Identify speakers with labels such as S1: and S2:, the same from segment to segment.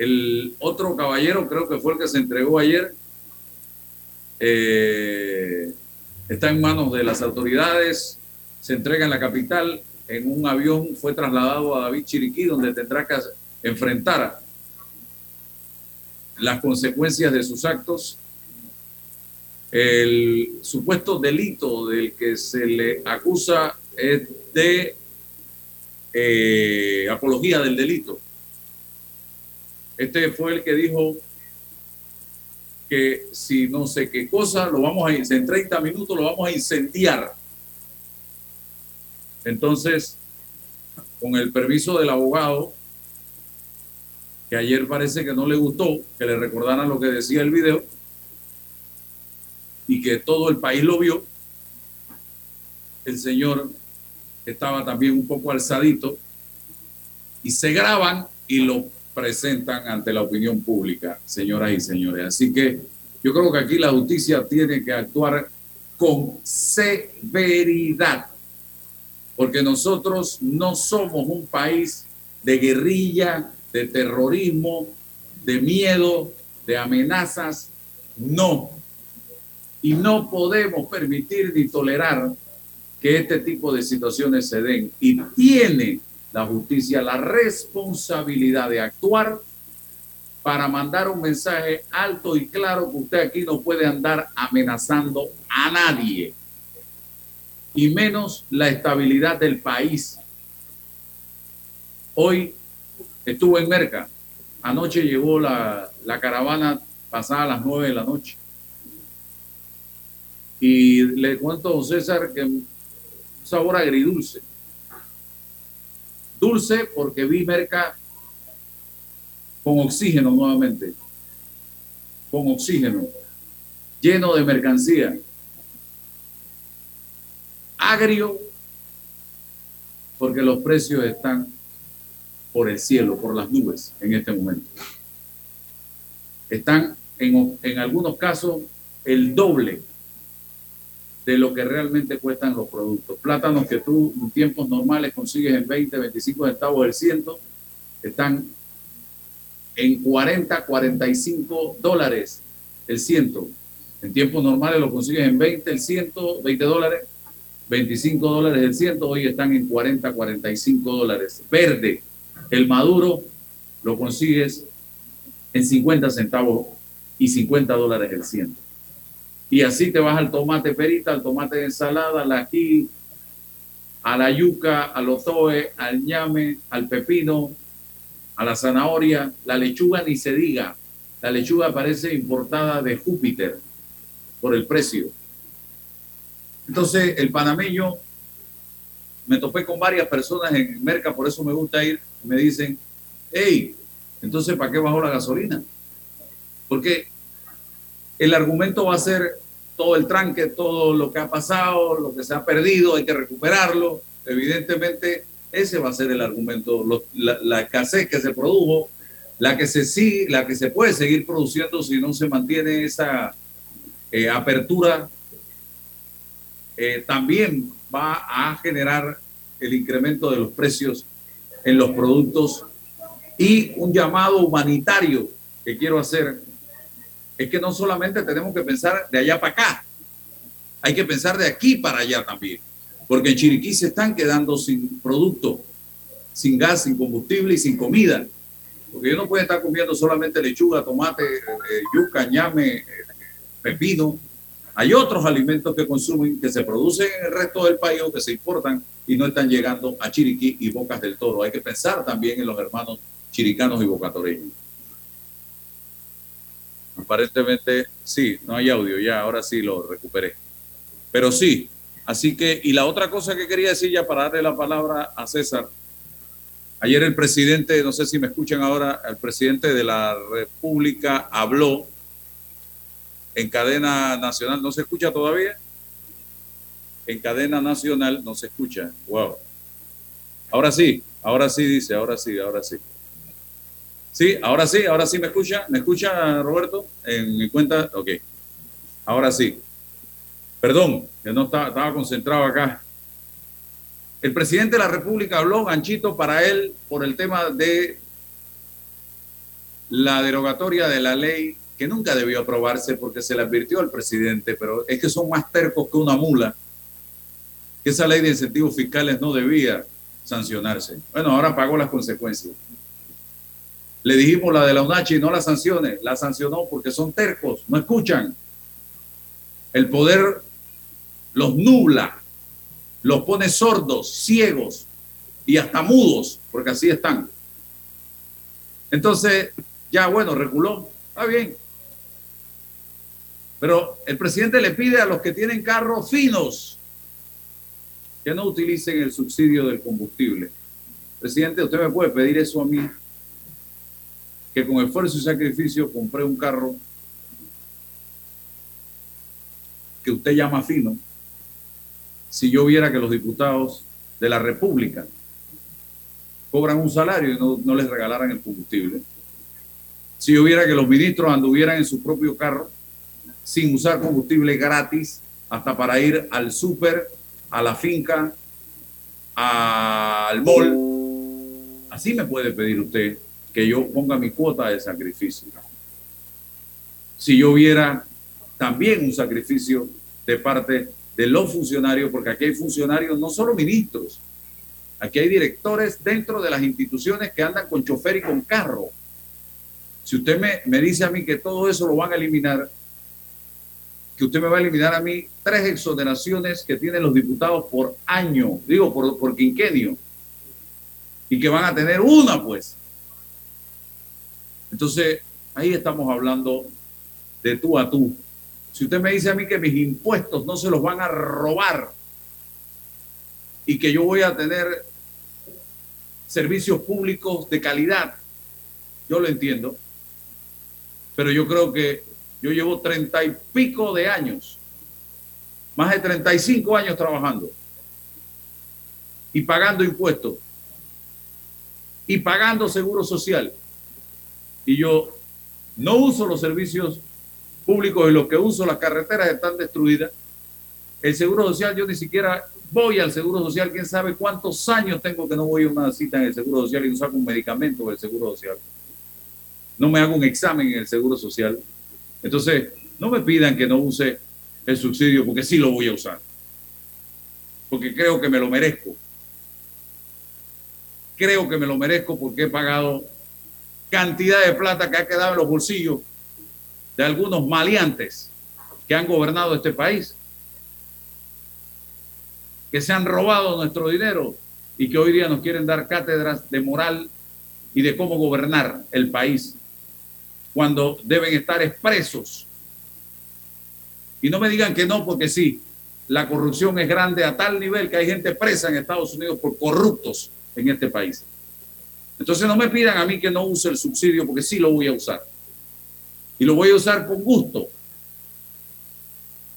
S1: El otro caballero, creo que fue el que se entregó ayer, eh, está en manos de las autoridades, se entrega en la capital, en un avión fue trasladado a David Chiriquí, donde tendrá que enfrentar las consecuencias de sus actos. El supuesto delito del que se le acusa es de eh, apología del delito. Este fue el que dijo que si no sé qué cosa, lo vamos a en 30 minutos lo vamos a incendiar. Entonces, con el permiso del abogado, que ayer parece que no le gustó que le recordaran lo que decía el video y que todo el país lo vio, el señor estaba también un poco alzadito y se graban y lo presentan ante la opinión pública, señoras y señores. Así que yo creo que aquí la justicia tiene que actuar con severidad, porque nosotros no somos un país de guerrilla, de terrorismo, de miedo, de amenazas, no. Y no podemos permitir ni tolerar que este tipo de situaciones se den. Y tiene la justicia la responsabilidad de actuar para mandar un mensaje alto y claro que usted aquí no puede andar amenazando a nadie, y menos la estabilidad del país. Hoy estuvo en Merca, anoche llegó la, la caravana pasada a las nueve de la noche. Y le cuento a César que sabor agridulce Dulce porque vi Merca con oxígeno nuevamente, con oxígeno, lleno de mercancía. Agrio porque los precios están por el cielo, por las nubes en este momento. Están en, en algunos casos el doble de lo que realmente cuestan los productos. Plátanos que tú en tiempos normales consigues en 20, 25 centavos del ciento, están en 40, 45 dólares el ciento. En tiempos normales lo consigues en 20 el ciento, 20 dólares, 25 dólares el ciento, hoy están en 40, 45 dólares. Verde, el maduro lo consigues en 50 centavos y 50 dólares el ciento. Y así te vas al tomate perita, al tomate de ensalada, al ají, a la yuca, al ozoe, al ñame, al pepino, a la zanahoria, la lechuga ni se diga. La lechuga parece importada de Júpiter por el precio. Entonces, el panameño, me topé con varias personas en Merca, por eso me gusta ir, me dicen, hey, entonces, ¿para qué bajó la gasolina? Porque el argumento va a ser todo el tranque, todo lo que ha pasado, lo que se ha perdido, hay que recuperarlo. Evidentemente, ese va a ser el argumento, la, escasez que se produjo, la que se sigue, la que se puede seguir produciendo si no se mantiene esa eh, apertura, eh, también va a generar el incremento de los precios en los productos y un llamado humanitario que quiero hacer es que no solamente tenemos que pensar de allá para acá, hay que pensar de aquí para allá también, porque en Chiriquí se están quedando sin producto, sin gas, sin combustible y sin comida, porque yo no puedo estar comiendo solamente lechuga, tomate, eh, yuca, ñame, eh, pepino. Hay otros alimentos que consumen, que se producen en el resto del país o que se importan y no están llegando a Chiriquí y Bocas del Toro. Hay que pensar también en los hermanos chiricanos y bocatoreños. Aparentemente, sí, no hay audio ya, ahora sí lo recuperé. Pero sí, así que, y la otra cosa que quería decir ya para darle la palabra a César, ayer el presidente, no sé si me escuchan ahora, el presidente de la República habló en cadena nacional, ¿no se escucha todavía? En cadena nacional no se escucha, wow. Ahora sí, ahora sí dice, ahora sí, ahora sí. Sí, ahora sí, ahora sí me escucha. ¿Me escucha, Roberto? En mi cuenta, ok. Ahora sí. Perdón, que no estaba, estaba concentrado acá. El presidente de la República habló, ganchito, para él por el tema de la derogatoria de la ley que nunca debió aprobarse porque se le advirtió al presidente, pero es que son más tercos que una mula, que esa ley de incentivos fiscales no debía sancionarse. Bueno, ahora pagó las consecuencias. Le dijimos la de la UNACHI, no la sancione, la sancionó porque son tercos, no escuchan. El poder los nubla, los pone sordos, ciegos y hasta mudos, porque así están. Entonces, ya bueno, reculó, está bien. Pero el presidente le pide a los que tienen carros finos que no utilicen el subsidio del combustible. Presidente, usted me puede pedir eso a mí, que con esfuerzo y sacrificio compré un carro que usted llama fino, si yo viera que los diputados de la República cobran un salario y no, no les regalaran el combustible. Si yo viera que los ministros anduvieran en su propio carro sin usar combustible gratis hasta para ir al súper, a la finca, al mall, así me puede pedir usted que yo ponga mi cuota de sacrificio. Si yo viera también un sacrificio de parte de los funcionarios, porque aquí hay funcionarios, no solo ministros, aquí hay directores dentro de las instituciones que andan con chofer y con carro. Si usted me, me dice a mí que todo eso lo van a eliminar, que usted me va a eliminar a mí tres exoneraciones que tienen los diputados por año, digo, por, por quinquenio, y que van a tener una, pues. Entonces, ahí estamos hablando de tú a tú. Si usted me dice a mí que mis impuestos no se los van a robar y que yo voy a tener servicios públicos de calidad, yo lo entiendo, pero yo creo que yo llevo treinta y pico de años, más de 35 años trabajando y pagando impuestos y pagando seguro social. Y yo no uso los servicios públicos y los que uso, las carreteras están destruidas. El seguro social, yo ni siquiera voy al seguro social, quién sabe cuántos años tengo que no voy a una cita en el seguro social y no saco un medicamento del seguro social. No me hago un examen en el seguro social. Entonces, no me pidan que no use el subsidio porque sí lo voy a usar. Porque creo que me lo merezco. Creo que me lo merezco porque he pagado cantidad de plata que ha quedado en los bolsillos de algunos maleantes que han gobernado este país, que se han robado nuestro dinero y que hoy día nos quieren dar cátedras de moral y de cómo gobernar el país cuando deben estar expresos. Y no me digan que no, porque sí, la corrupción es grande a tal nivel que hay gente presa en Estados Unidos por corruptos en este país. Entonces no me pidan a mí que no use el subsidio, porque sí lo voy a usar. Y lo voy a usar con gusto.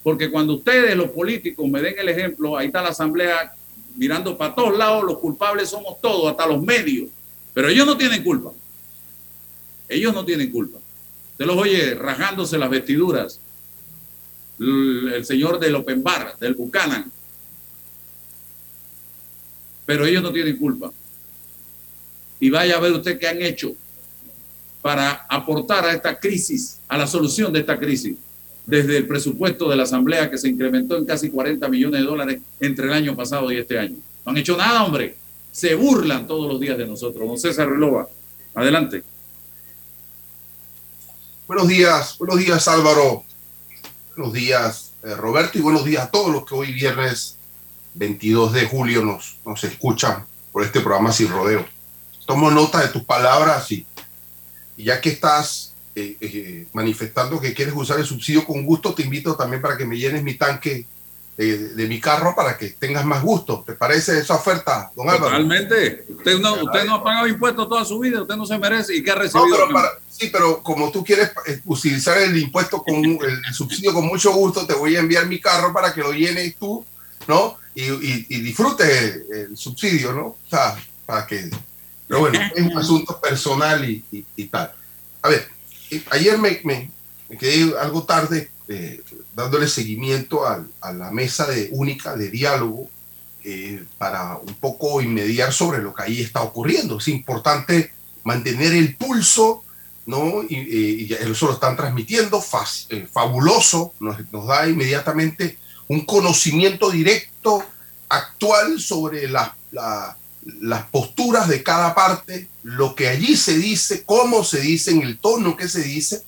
S1: Porque cuando ustedes, los políticos, me den el ejemplo, ahí está la asamblea mirando para todos lados, los culpables somos todos, hasta los medios. Pero ellos no tienen culpa. Ellos no tienen culpa. Usted los oye rajándose las vestiduras. El, señor del Open Bar, del Buchanan. Pero ellos no tienen culpa. Y vaya a ver usted qué han hecho para aportar a esta crisis, a la solución de esta crisis, desde el presupuesto de la Asamblea que se incrementó en casi 40 millones de dólares entre el año pasado y este año. No han hecho nada, hombre. Se burlan todos los días de nosotros. Don César Relova, adelante.
S2: Buenos días, buenos días Álvaro, buenos días eh, Roberto y buenos días a todos los que hoy viernes 22 de julio nos, nos escuchan por este programa Sin Rodeo. Tomo nota de tus palabras y, ya que estás eh, eh, manifestando que quieres usar el subsidio con gusto, te invito también para que me llenes mi tanque de, mi carro para que tengas más gusto. ¿Te parece esa oferta,
S1: don Álvaro? Totalmente. Usted no, usted no ha pagado impuestos toda su vida, usted no se merece. ¿Y qué ha recibido?
S2: sí, pero como tú quieres eh, utilizar el impuesto con el subsidio con mucho gusto, te voy a enviar mi carro para que lo llenes tú, ¿no? Y, y, disfrutes el subsidio, ¿no? O sea, para que... Pero bueno, es un asunto personal y, y tal. A ver, eh, ayer me, me, me quedé algo tarde eh, dándole seguimiento a, la mesa de, única de diálogo eh, para un poco inmediar sobre lo que ahí está ocurriendo. Es importante mantener el pulso ¿no? Y, eso lo están transmitiendo, eh, fabuloso, nos, nos, da inmediatamente un conocimiento directo, actual sobre la, las posturas de cada parte, lo que allí se dice, cómo se dice, en el tono que se dice,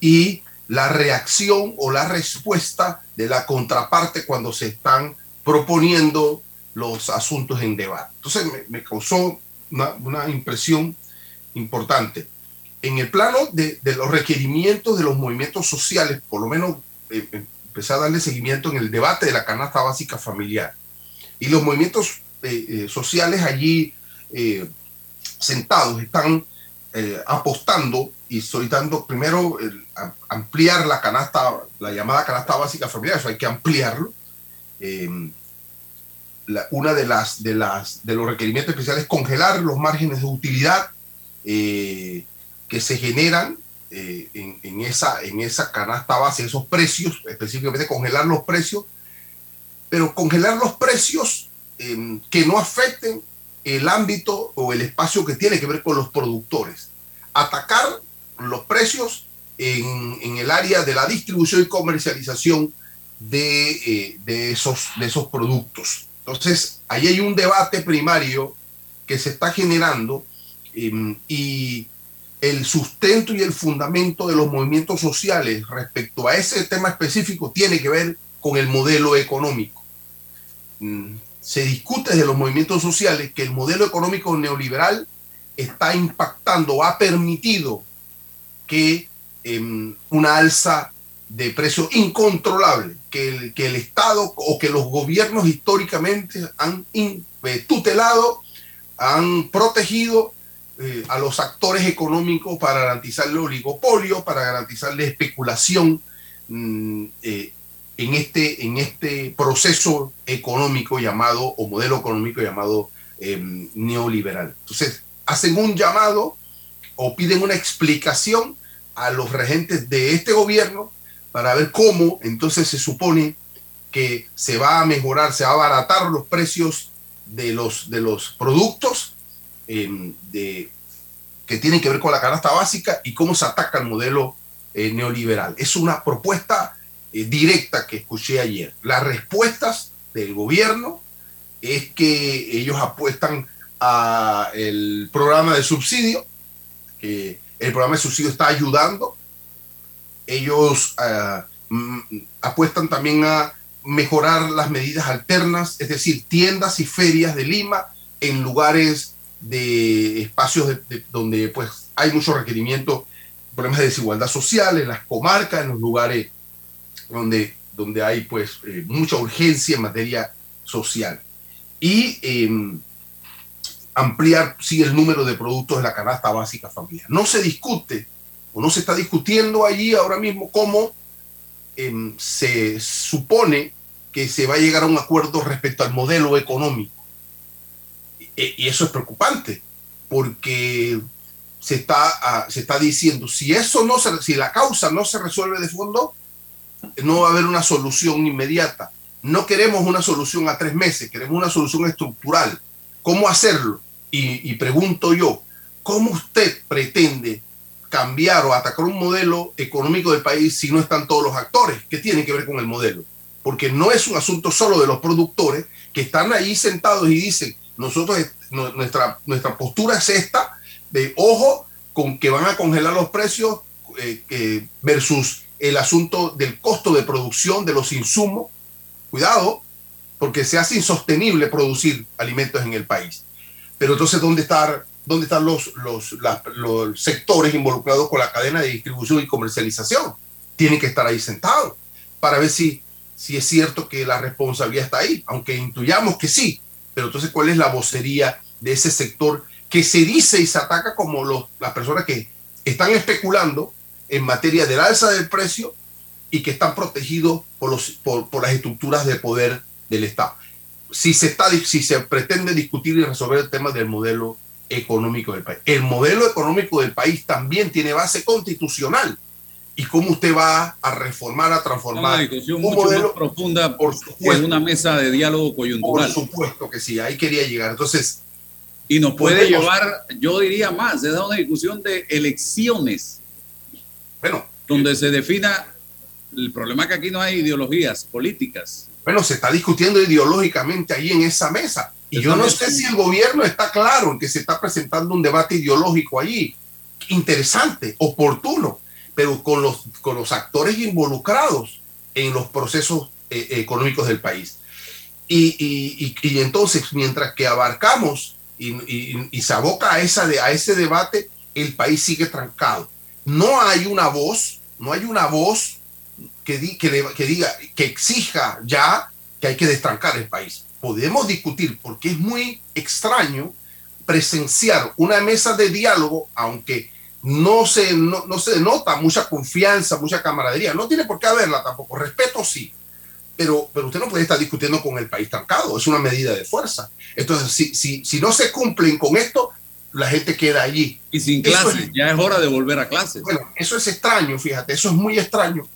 S2: y la reacción o la respuesta de la contraparte cuando se están proponiendo los asuntos en debate. Entonces me, causó una, impresión importante. En el plano de, los requerimientos de los movimientos sociales, por lo menos eh, eh, empecé a darle seguimiento en el debate de la canasta básica familiar. Y los movimientos eh, sociales allí sentados están apostando y solicitando primero ampliar la canasta, la llamada canasta básica familiar, eso hay que ampliarlo. Eh, una de las, de las de los requerimientos especiales es congelar los márgenes de utilidad eh, que se generan eh, en, esa, en esa canasta base, esos precios, específicamente congelar los precios, pero congelar los precios em, que no afecten el ámbito o el espacio que tiene que ver con los productores. Atacar los precios en, el área de la distribución y comercialización de, eh, de, esos, productos. Entonces, ahí hay un debate primario que se está generando em, y el sustento y el fundamento de los movimientos sociales respecto a ese tema específico tiene que ver con el modelo económico. Se discute desde los movimientos sociales que el modelo económico neoliberal está impactando, ha permitido que em, una alza de precios incontrolable que el, que el Estado o que los gobiernos históricamente han eh, tutelado, han protegido eh, a los actores económicos para garantizarle oligopolio, para garantizarle especulación mm, eh, en, este, en este proceso económico llamado, o modelo económico llamado em, neoliberal. Entonces, hacen un llamado o piden una explicación a los regentes de este gobierno para ver cómo entonces se supone que se va a mejorar, se va a abaratar los precios de los, de los productos em, de, que tienen que ver con la canasta básica y cómo se ataca el modelo eh, neoliberal. Es una propuesta eh, directa que escuché ayer. Las respuestas del gobierno es que ellos apuestan a el programa de subsidio, que el programa de subsidio está ayudando ellos eh, mm, apuestan también a mejorar las medidas alternas, es decir, tiendas y ferias de Lima en lugares de espacios donde pues hay mucho requerimiento, problemas de desigualdad social, en las comarcas, en los lugares donde, donde hay pues eh, mucha urgencia en materia social. Y em, ampliar, sí, el número de productos de la canasta básica familiar. No se discute o no se está discutiendo allí ahora mismo cómo em, se supone que se va a llegar a un acuerdo respecto al modelo económico. E, y eso es preocupante, porque se está, ah, se está diciendo, si eso no se, si la causa no se resuelve de fondo, no va a haber una solución inmediata. No queremos una solución a tres meses, queremos una solución estructural. ¿Cómo hacerlo? Y, y pregunto yo, ¿cómo usted pretende cambiar o atacar un modelo económico del país si no están todos los actores que tienen que ver con el modelo. Porque no es un asunto solo de los productores que están ahí sentados y dicen, nosotros, nuestra, nuestra postura es esta, de ojo con que van a congelar los precios eh, versus el asunto del costo de producción de los insumos. Cuidado, porque se hace insostenible producir alimentos en el país. Pero entonces, ¿dónde está dónde están los, los, los sectores involucrados con la cadena de distribución y comercialización. Tienen que estar ahí sentados para ver si, si es cierto que la responsabilidad está ahí, aunque intuyamos que sí. Pero entonces, ¿cuál es la vocería de ese sector que se dice y se ataca como los, las personas que están especulando en materia del alza del precio y que están protegidos por, los, por, por las estructuras de poder del Estado? Si se, está, si se pretende discutir y resolver el tema del modelo económico del país. El modelo económico del país también tiene base constitucional. ¿Y cómo usted va a reformar, a transformar?
S1: Una discusión mucho modelo, más profunda por en una mesa de diálogo coyuntural.
S2: Por supuesto que sí, ahí quería llegar. Entonces,
S1: Y nos puede llevar, yo diría más, es una discusión de elecciones.
S2: Bueno.
S1: Donde se defina el problema que aquí no hay ideologías políticas.
S2: Bueno, se está discutiendo ideológicamente ahí en esa mesa. Y yo no sé si el gobierno está claro en que se está presentando un debate ideológico allí. Interesante, oportuno, pero con los, con los actores involucrados en los procesos eh, económicos del país. Y, y, y, entonces, mientras que abarcamos y, se aboca a, esa de, a ese debate, el país sigue trancado. No hay una voz, no hay una voz que, que, diga, que exija ya que hay que destrancar el país. Podemos discutir porque es muy extraño presenciar una mesa de diálogo, aunque no se, no, no se denota mucha confianza, mucha camaradería. No tiene por qué haberla tampoco. Respeto sí. Pero, pero usted no puede estar discutiendo con el país trancado. Es una medida de fuerza. Entonces, si, si, si no se cumplen con esto, la gente queda allí.
S1: Y sin clases. ya es hora de volver a clases.
S2: Bueno, eso es extraño, fíjate. Eso es muy extraño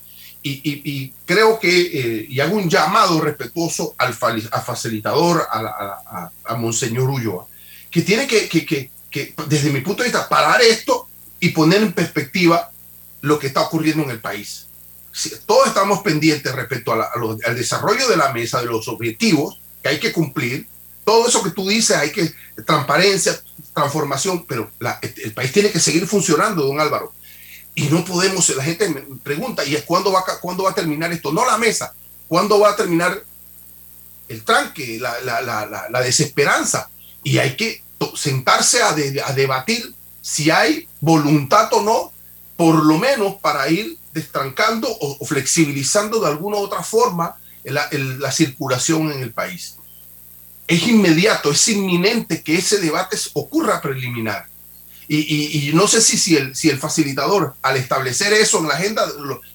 S2: y, creo que, eh, y hago un llamado respetuoso al, facilitador, a, a, Monseñor Ulloa, que tiene que, que, que, desde mi punto de vista, parar esto y poner en perspectiva lo que está ocurriendo en el país. todos estamos pendientes respecto al desarrollo de la mesa, de los objetivos que hay que cumplir. Todo eso que tú dices, hay que transparencia, transformación, pero el país tiene que seguir funcionando, don Álvaro y no podemos, la gente me pregunta, ¿y es cuándo va, cuándo va a terminar esto? No la mesa, ¿cuándo va a terminar el tranque, la, desesperanza? Y hay que sentarse a, debatir si hay voluntad o no, por lo menos para ir destrancando o, flexibilizando de alguna u otra forma la circulación en el país. Es inmediato, es inminente que ese debate ocurra preliminar y, no sé si, si, el, facilitador, al establecer eso en la agenda,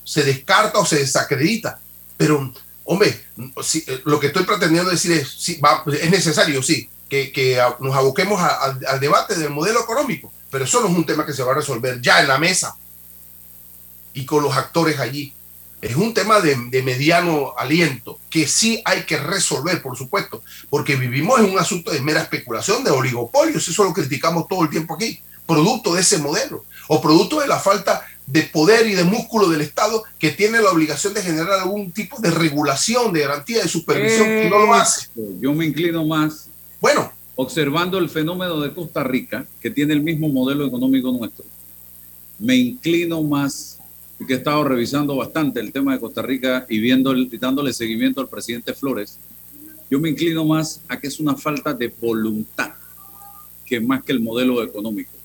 S2: se descarta o se desacredita. Pero, hombre, eh, lo que estoy pretendiendo decir es, es necesario, sí, que, que nos aboquemos al debate del modelo económico, pero eso no es un tema que se va a resolver ya en la mesa y con los actores allí. Es un tema de, de, mediano aliento que sí hay que resolver, por supuesto, porque vivimos en un asunto de mera especulación, de oligopolios, eso lo criticamos todo el tiempo aquí producto de ese modelo o producto de la falta de poder y de músculo del Estado que tiene la obligación de generar algún tipo de regulación, de garantía, de supervisión y no lo hace.
S1: Yo me inclino más.
S2: Bueno.
S1: Observando el fenómeno de Costa Rica, que tiene el mismo modelo económico nuestro, me inclino más, que he estado revisando bastante el tema de Costa Rica y viendo, dándole seguimiento al presidente Flores, yo me inclino más a que es una falta de voluntad que más que el modelo económico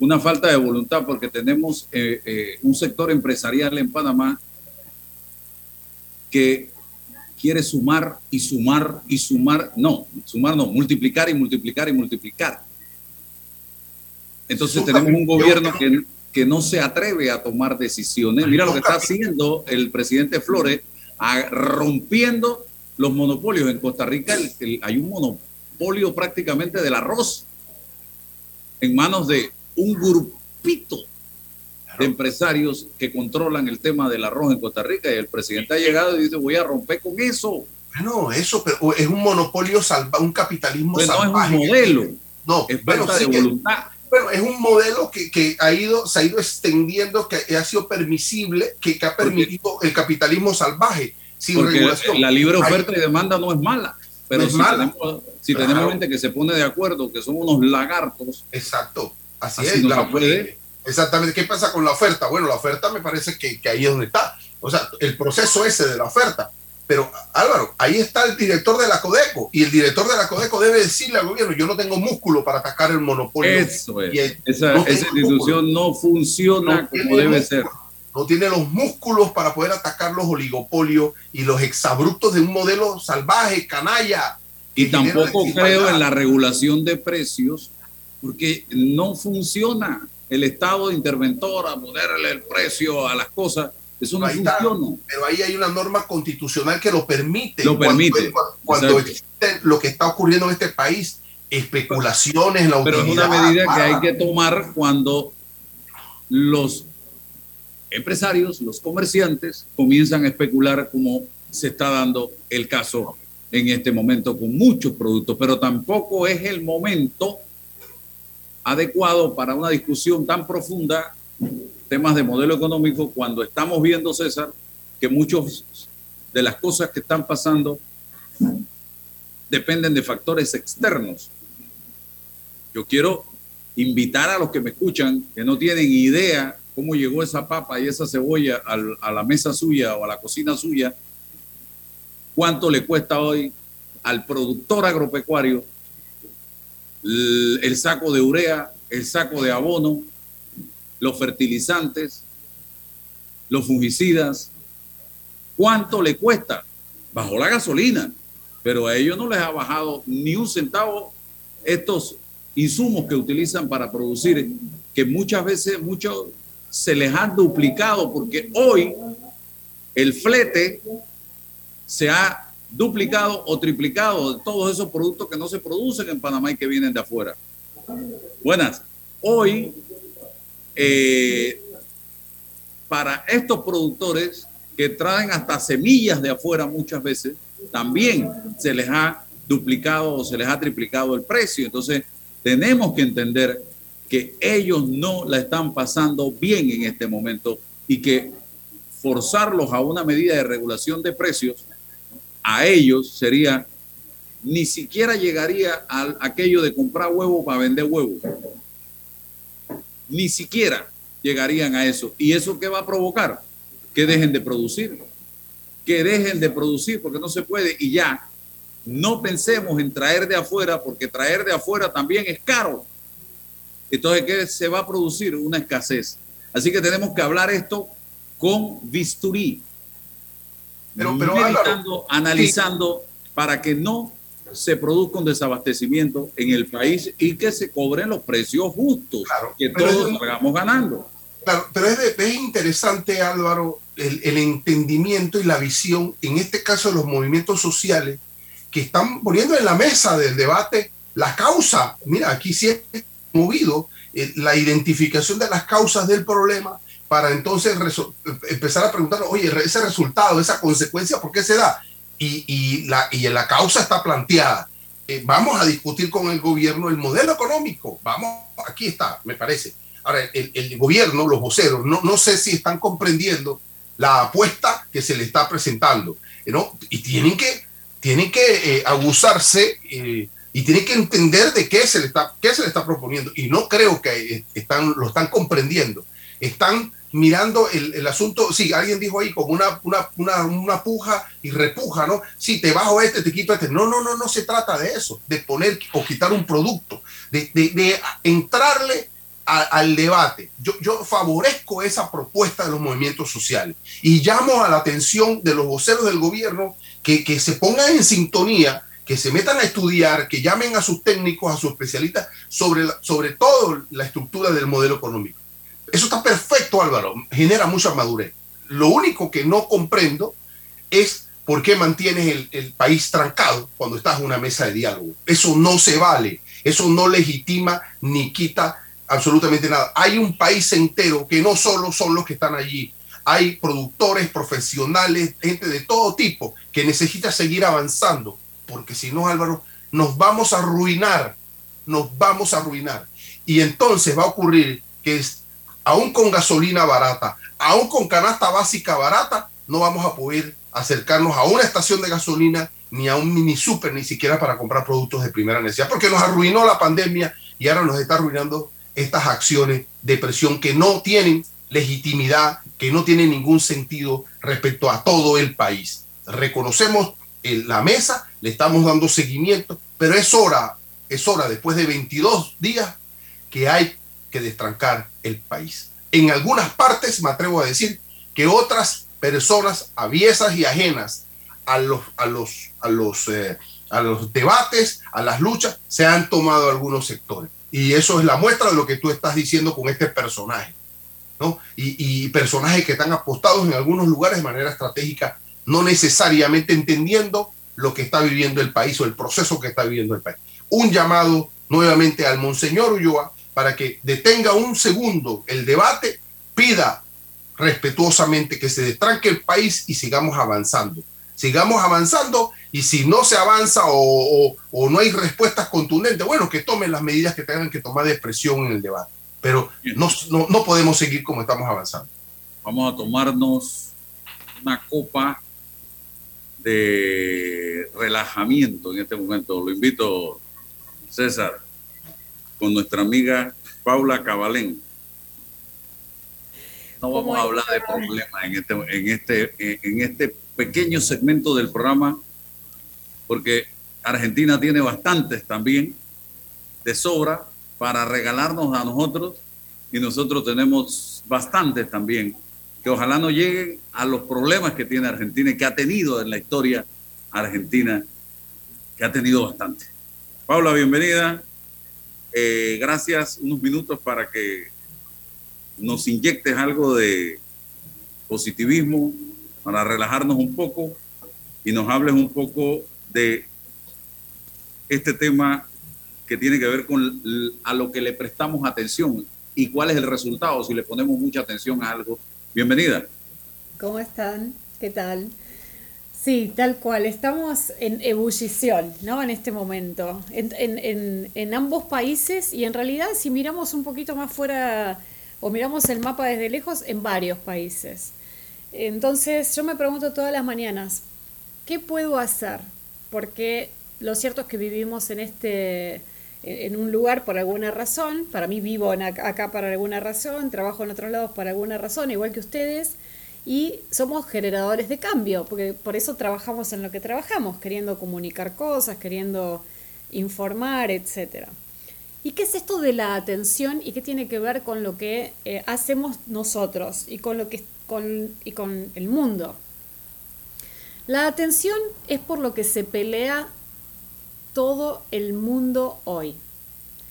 S1: una falta de voluntad porque tenemos eh, eh, un sector empresarial en Panamá que quiere sumar y sumar y sumar, no, sumar no, multiplicar y multiplicar y multiplicar. Entonces tenemos un gobierno que, que no se atreve a tomar decisiones. Mira lo que está haciendo el presidente Flores, rompiendo los monopolios. En Costa Rica hay un monopolio prácticamente del arroz en manos de un grupito de empresarios que controlan el tema del arroz en Costa Rica y el presidente ha llegado y dice voy a romper con eso.
S2: Bueno, eso pero es un monopolio salvaje, un capitalismo
S1: pues
S2: salvaje.
S1: No es un modelo.
S2: No,
S1: es bueno, de voluntad.
S2: Bueno, es un modelo que, que, ha ido, se ha ido extendiendo, que ha sido permisible, que, que ha permitido el capitalismo salvaje sin regulación.
S1: La libre oferta y demanda no es mala. Pero si, tenemos, si tenemos gente que se pone de acuerdo, que son unos lagartos.
S2: Exacto Así, es. La, puede. Exactamente. ¿Qué pasa con la oferta? Bueno, la oferta me parece que, que ahí es donde está. O sea, el proceso ese de la oferta. Pero Álvaro, ahí está el director de la Codeco y el director de la Codeco debe decirle al gobierno, yo no tengo músculo para atacar el monopolio.
S1: Eso es. esa, institución no funciona como debe ser.
S2: No tiene los músculos para poder atacar los oligopolios y los exabruptos de un modelo salvaje, canalla.
S1: Y tampoco creo en la regulación de precios porque no funciona el Estado de interventor a ponerle el precio a las cosas. Eso no funciona.
S2: pero ahí hay una norma constitucional que lo permite.
S1: Lo permite.
S2: Cuando, existe lo que está ocurriendo en este país, especulaciones en la
S1: Pero es una medida que hay que tomar cuando los empresarios, los comerciantes, comienzan a especular como se está dando el caso en este momento con muchos productos, pero tampoco es el momento adecuado para una discusión tan profunda, temas de modelo económico, cuando estamos viendo, César, que muchas de las cosas que están pasando dependen de factores externos. Yo quiero invitar a los que me escuchan, que no tienen idea cómo llegó esa papa y esa cebolla a la mesa suya o a la cocina suya, cuánto le cuesta hoy al productor agropecuario el, saco de urea, el saco de abono, los fertilizantes, los fungicidas, cuánto le cuesta. Bajó la gasolina, pero a ellos no les ha bajado ni un centavo estos insumos que utilizan para producir, que muchas veces muchos se les han duplicado, porque hoy el flete se ha duplicado o triplicado de todos esos productos que no se producen en Panamá y que vienen de afuera. Buenas. Hoy, eh, para estos productores que traen hasta semillas de afuera muchas veces, también se les ha duplicado o se les ha triplicado el precio. Entonces, tenemos que entender que ellos no la están pasando bien en este momento y que forzarlos a una medida de regulación de precios a ellos sería, ni siquiera llegaría a aquello de comprar huevos para vender huevos. Ni siquiera llegarían a eso. ¿Y eso qué va a provocar? Que dejen de producir. Que dejen de producir porque no se puede. Y ya, no pensemos en traer de afuera porque traer de afuera también es caro. Entonces, ¿qué se va a producir? Una escasez. Así que tenemos que hablar esto con bisturí pero, pero analizando para que no se produzca un desabastecimiento en el país y que se cobren los precios justos, que todos salgamos ganando.
S2: Claro, pero es, es interesante, Álvaro, el, el, entendimiento y la visión, en este caso de los movimientos sociales, que están poniendo en la mesa del debate la causa. Mira, aquí sí es movido eh, la identificación de las causas del problema para entonces empezar a preguntar, oye, ese resultado, esa consecuencia, ¿por qué se da? Y, y la, y la causa está planteada. Eh, vamos a discutir con el gobierno el modelo económico. Vamos, aquí está, me parece. Ahora, el, el gobierno, los voceros, no, no sé si están comprendiendo la apuesta que se le está presentando, ¿no? Y tienen que, tienen que eh, abusarse eh, y tienen que entender de qué se, le está, qué se le está proponiendo. Y no creo que están, lo están comprendiendo. Están mirando el, el, asunto, sí, alguien dijo ahí como una, una, una, una, puja y repuja, ¿no? Sí, te bajo este, te quito este. No, no, no, no se trata de eso, de poner o quitar un producto, de, de, entrarle al debate. Yo, yo favorezco esa propuesta de los movimientos sociales y llamo a la atención de los voceros del gobierno que, que se pongan en sintonía que se metan a estudiar, que llamen a sus técnicos, a sus especialistas sobre, sobre todo la estructura del modelo económico eso está perfecto, Álvaro, genera mucha madurez. Lo único que no comprendo es por qué mantienes el, país trancado cuando estás en una mesa de diálogo. Eso no se vale, eso no legitima ni quita absolutamente nada. Hay un país entero que no solo son los que están allí, hay productores, profesionales, gente de todo tipo que necesita seguir avanzando, porque si no, Álvaro, nos vamos a arruinar, nos vamos a arruinar. Y entonces va a ocurrir que aún con gasolina barata, aún con canasta básica barata, no vamos a poder acercarnos a una estación de gasolina ni a un mini super, ni siquiera para comprar productos de primera necesidad, porque nos arruinó la pandemia y ahora nos está arruinando estas acciones de presión que no tienen legitimidad, que no tienen ningún sentido respecto a todo el país. Reconocemos la mesa, le estamos dando seguimiento, pero es hora, es hora, después de 22 días, que hay que destrancar el país. En algunas partes, me atrevo a decir, que otras personas aviesas y ajenas a los, a los, a los, eh, a los debates, a las luchas, se han tomado algunos sectores. Y eso es la muestra de lo que tú estás diciendo con este personaje. ¿no? Y, y personajes que están apostados en algunos lugares de manera estratégica, no necesariamente entendiendo lo que está viviendo el país o el proceso que está viviendo el país. Un llamado nuevamente al Monseñor Ulloa para que detenga un segundo el debate, pida respetuosamente que se destranque el país y sigamos avanzando. Sigamos avanzando Y si no se avanza o, no hay respuestas contundentes, bueno, que tomen las medidas que tengan que tomar de expresión en el debate. Pero no, no podemos seguir como estamos avanzando.
S1: Vamos a tomarnos una copa de relajamiento en este momento. Lo invito, César, con nuestra amiga Paula Cabalén. No vamos a hablar de problemas en este, en, este, en este pequeño segmento del programa, porque Argentina tiene bastantes también de sobra para regalarnos a nosotros y nosotros tenemos bastantes también que ojalá no lleguen a los problemas que tiene Argentina y que ha tenido en la historia argentina, que ha tenido bastante. Paula, bienvenida. Eh, gracias. Unos minutos para que nos inyectes algo de positivismo, para relajarnos un poco y nos hables un poco de este tema que tiene que ver con a lo que le prestamos atención y cuál es el resultado si le ponemos mucha atención a algo Bienvenida.
S3: ¿Cómo están? ¿Qué tal? Sí, tal cual. Estamos en ebullición, ¿no? En este momento, en, ambos países y en realidad si miramos un poquito más fuera o miramos el mapa desde lejos, en varios países. Entonces yo me pregunto todas las mañanas, ¿qué puedo hacer? Porque lo cierto es que vivimos en este en un lugar por alguna razón, para mí vivo acá para alguna razón, trabajo en otros lados por alguna razón, igual que ustedes, y somos generadores de cambio, porque por eso trabajamos en lo que trabajamos, queriendo comunicar cosas, queriendo informar, etc. ¿Y qué es esto de la atención y qué tiene que ver con lo que eh, hacemos nosotros y con, lo que, con, y con el mundo? La atención es por lo que se pelea todo el mundo hoy.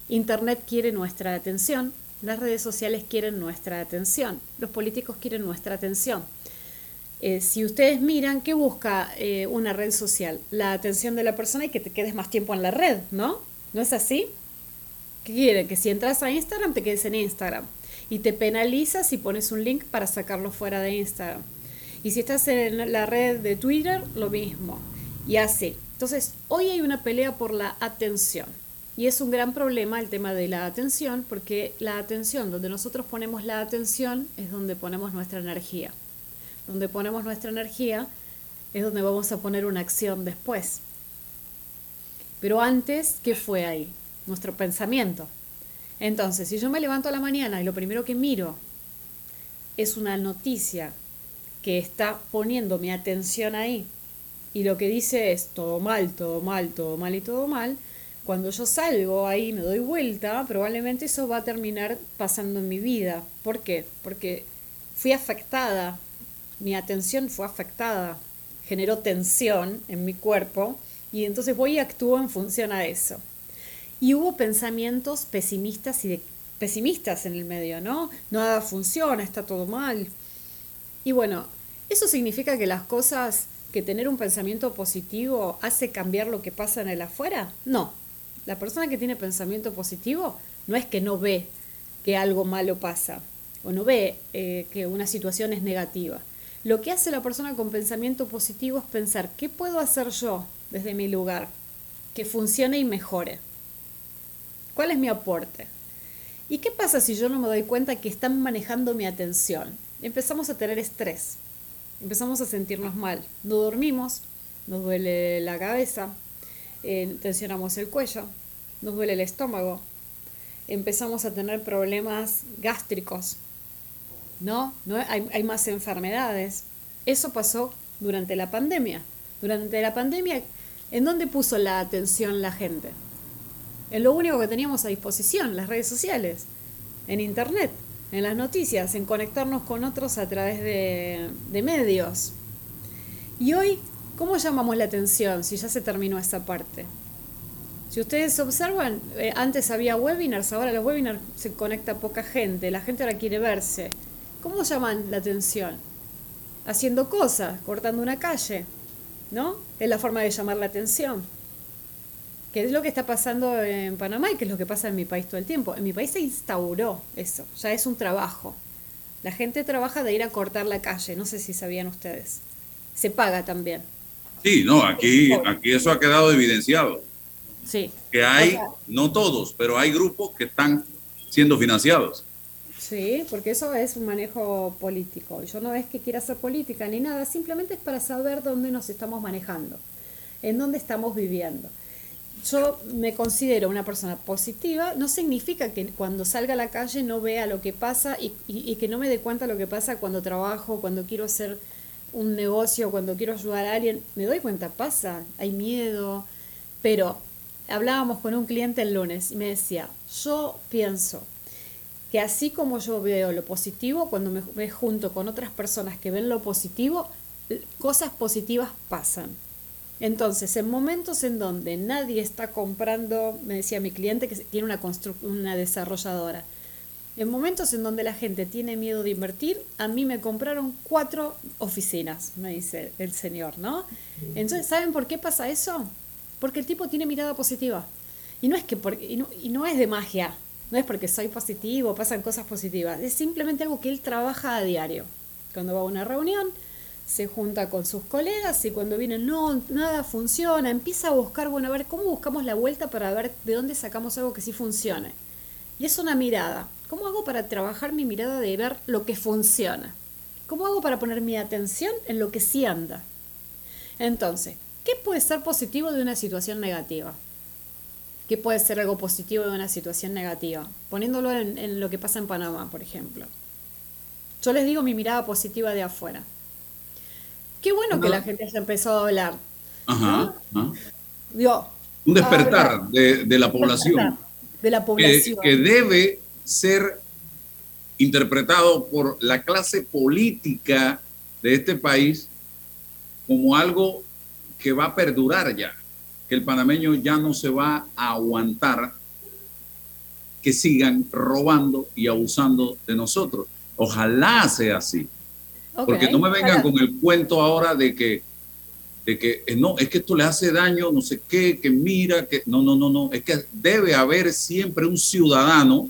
S3: Internet quiere nuestra atención, las redes sociales quieren nuestra atención, los políticos quieren nuestra atención. Eh, si ustedes miran, ¿qué busca eh, una red social? La atención de la persona y que te quedes más tiempo en la red, ¿no? ¿No es así? ¿Qué quiere? Que si entras a Instagram te quedes en Instagram y te penaliza si pones un link para sacarlo fuera de Instagram. Y si estás en la red de Twitter, lo mismo. Y así. Entonces, hoy hay una pelea por la atención. Y es un gran problema el tema de la atención, porque la atención, donde nosotros ponemos la atención, es donde ponemos nuestra energía. Donde ponemos nuestra energía es donde vamos a poner una acción después. Pero antes, ¿qué fue ahí? Nuestro pensamiento. Entonces, si yo me levanto a la mañana y lo primero que miro es una noticia que está poniendo mi atención ahí, y lo que dice es todo mal, todo mal, todo mal y todo mal, cuando yo salgo ahí, me doy vuelta, probablemente eso va a terminar pasando en mi vida. ¿Por qué? Porque fui afectada, mi atención fue afectada, generó tensión en mi cuerpo y entonces voy y actúo en función a eso. Y hubo pensamientos pesimistas y de, pesimistas en el medio, ¿no? Nada funciona, está todo mal. Y bueno, eso significa que las cosas que tener un pensamiento positivo hace cambiar lo que pasa en el afuera? No. La persona que tiene pensamiento positivo no es que no ve que algo malo pasa o no ve eh, que una situación es negativa. Lo que hace la persona con pensamiento positivo es pensar, ¿qué puedo hacer yo desde mi lugar que funcione y mejore? ¿Cuál es mi aporte? ¿Y qué pasa si yo no me doy cuenta que están manejando mi atención? Empezamos a tener estrés, empezamos a sentirnos mal. No dormimos, nos duele la cabeza, tensionamos el cuello, nos duele el estómago, empezamos a tener problemas gástricos, ¿no? ¿No? Hay, hay más enfermedades. Eso pasó durante la pandemia. Durante la pandemia, ¿en dónde puso la atención la gente? En lo único que teníamos a disposición, las redes sociales, en Internet en las noticias, en conectarnos con otros a través de, medios. Y hoy, ¿cómo llamamos la atención si ya se terminó esa parte? Si ustedes observan, eh, antes había webinars, ahora los webinars se conecta poca gente, la gente ahora quiere verse. ¿Cómo llaman la atención? Haciendo cosas, cortando una calle, ¿no? Es la forma de llamar la atención que es lo que está pasando en Panamá y que es lo que pasa en mi país todo el tiempo. En mi país se instauró eso, ya es un trabajo. La gente trabaja de ir a cortar la calle, no sé si sabían ustedes. Se paga también.
S1: Sí, no, aquí, aquí eso ha quedado evidenciado.
S3: Sí.
S1: Que hay, no todos, pero hay grupos que están siendo financiados.
S3: Sí, porque eso es un manejo político. Yo no es que quiera hacer política ni nada, simplemente es para saber dónde nos estamos manejando, en dónde estamos viviendo. Yo me considero una persona positiva, no significa que cuando salga a la calle no vea lo que pasa y, y, que no me dé cuenta lo que pasa cuando trabajo, cuando quiero hacer un negocio, cuando quiero ayudar a alguien. Me doy cuenta, pasa, hay miedo, pero hablábamos con un cliente el lunes y me decía, yo pienso que así como yo veo lo positivo, cuando me, me, junto con otras personas que ven lo positivo, cosas positivas pasan. Entonces, en momentos en donde nadie está comprando, me decía mi cliente que tiene una, una desarrolladora, en momentos en donde la gente tiene miedo de invertir, a mí me compraron cuatro oficinas, me dice el señor, ¿no? Entonces, ¿saben por qué pasa eso? Porque el tipo tiene mirada positiva. Y no es que porque, y no, y no es de magia, no es porque soy positivo, pasan cosas positivas, es simplemente algo que él trabaja a diario. Cuando va a una reunión, se junta con sus colegas y cuando viene, no, nada funciona, empieza a buscar, bueno, a ver cómo buscamos la vuelta para ver de dónde sacamos algo que sí funcione. Y es una mirada. ¿Cómo hago para trabajar mi mirada de ver lo que funciona? ¿Cómo hago para poner mi atención en lo que sí anda? Entonces, ¿qué puede ser positivo de una situación negativa? ¿Qué puede ser algo positivo de una situación negativa? Poniéndolo en, lo que pasa en Panamá, por ejemplo. Yo les digo mi mirada positiva de afuera. Qué bueno que la gente haya empezado a hablar.
S1: Ajá. un despertar de, la población.
S3: De la población.
S1: que debe ser interpretado por la clase política de este país como algo que va a perdurar ya que el panameño ya no se va a aguantar que sigan robando y abusando de nosotros. Ojalá sea así. Porque no me vengan con el cuento ahora de que, de que eh, no, es que esto le hace daño, no sé qué, que mira, que no, no, no, no, es que debe haber siempre un ciudadano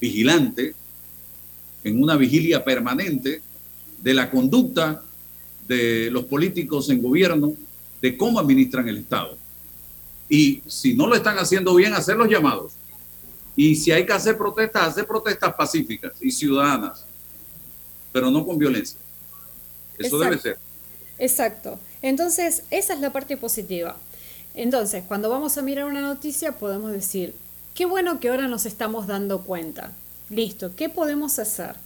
S1: vigilante en una vigilia permanente de la conducta de los políticos en gobierno, de cómo administran el Estado. Y si no lo están haciendo bien, hacer los llamados. Y si hay que hacer protestas, hacer protestas pacíficas y ciudadanas, pero no con violencia. Eso debe ser.
S3: Exacto. Entonces, esa es la parte positiva. Entonces, cuando vamos a mirar una noticia, podemos decir, qué bueno que ahora nos estamos dando cuenta. Listo, ¿qué podemos hacer?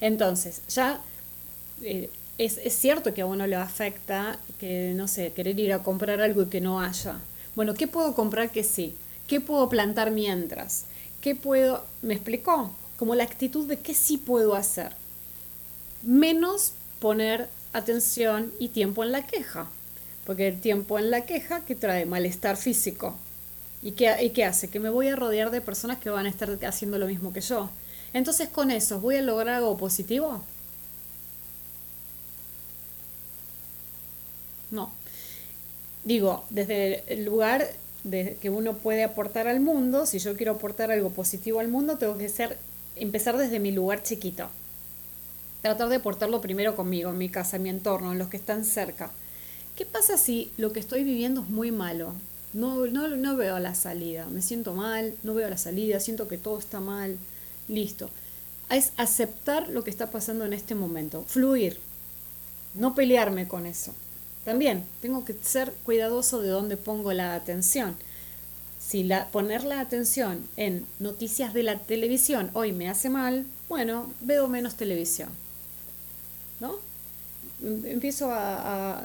S3: Entonces, ya eh, es, cierto que a uno le afecta que, no sé, querer ir a comprar algo y que no haya. Bueno, ¿qué puedo comprar que sí? ¿Qué puedo plantar mientras? ¿Qué puedo? ¿Me explicó? Como la actitud de qué sí puedo hacer. Menos poner atención y tiempo en la queja. Porque el tiempo en la queja que trae malestar físico. ¿Y qué, ¿Y qué hace? Que me voy a rodear de personas que van a estar haciendo lo mismo que yo. Entonces con eso, ¿voy a lograr algo positivo? No. Digo, desde el lugar de que uno puede aportar al mundo, si yo quiero aportar algo positivo al mundo, tengo que ser, empezar desde mi lugar chiquito. Tratar de aportarlo primero conmigo, en mi casa, en mi entorno, en los que están cerca. ¿Qué pasa si lo que estoy viviendo es muy malo? No, no, no veo la salida, me siento mal, no veo la salida, siento que todo está mal, listo. Es aceptar lo que está pasando en este momento, fluir, no pelearme con eso. También tengo que ser cuidadoso de dónde pongo la atención. Si la, poner la atención en noticias de la televisión hoy me hace mal, bueno, veo menos televisión. ¿No? Empiezo a,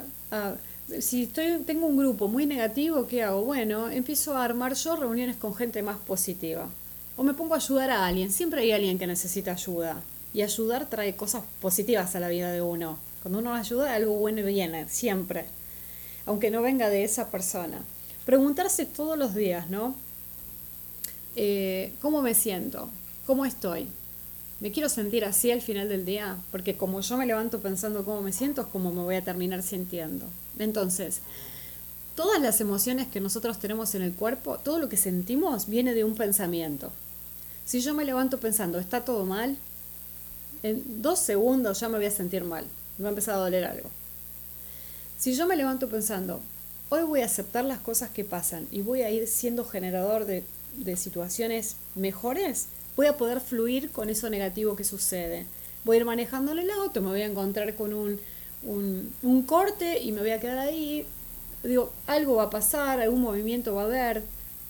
S3: si estoy, tengo un grupo muy negativo, ¿qué hago? Bueno, empiezo a armar yo reuniones con gente más positiva. O me pongo a ayudar a alguien. Siempre hay alguien que necesita ayuda. Y ayudar trae cosas positivas a la vida de uno. Cuando uno ayuda, algo bueno viene, siempre. Aunque no venga de esa persona. Preguntarse todos los días, ¿no? Eh, ¿Cómo me siento? ¿Cómo estoy? ¿Me quiero sentir así al final del día? Porque como yo me levanto pensando cómo me siento, es como me voy a terminar sintiendo. Entonces, todas las emociones que nosotros tenemos en el cuerpo, todo lo que sentimos viene de un pensamiento. Si yo me levanto pensando, está todo mal, en dos segundos ya me voy a sentir mal me ha empezado a doler algo. Si yo me levanto pensando, hoy voy a aceptar las cosas que pasan y voy a ir siendo generador de, de situaciones mejores, voy a poder fluir con eso negativo que sucede. Voy a ir manejando el auto, me voy a encontrar con un, un, un corte y me voy a quedar ahí. Digo, algo va a pasar, algún movimiento va a haber.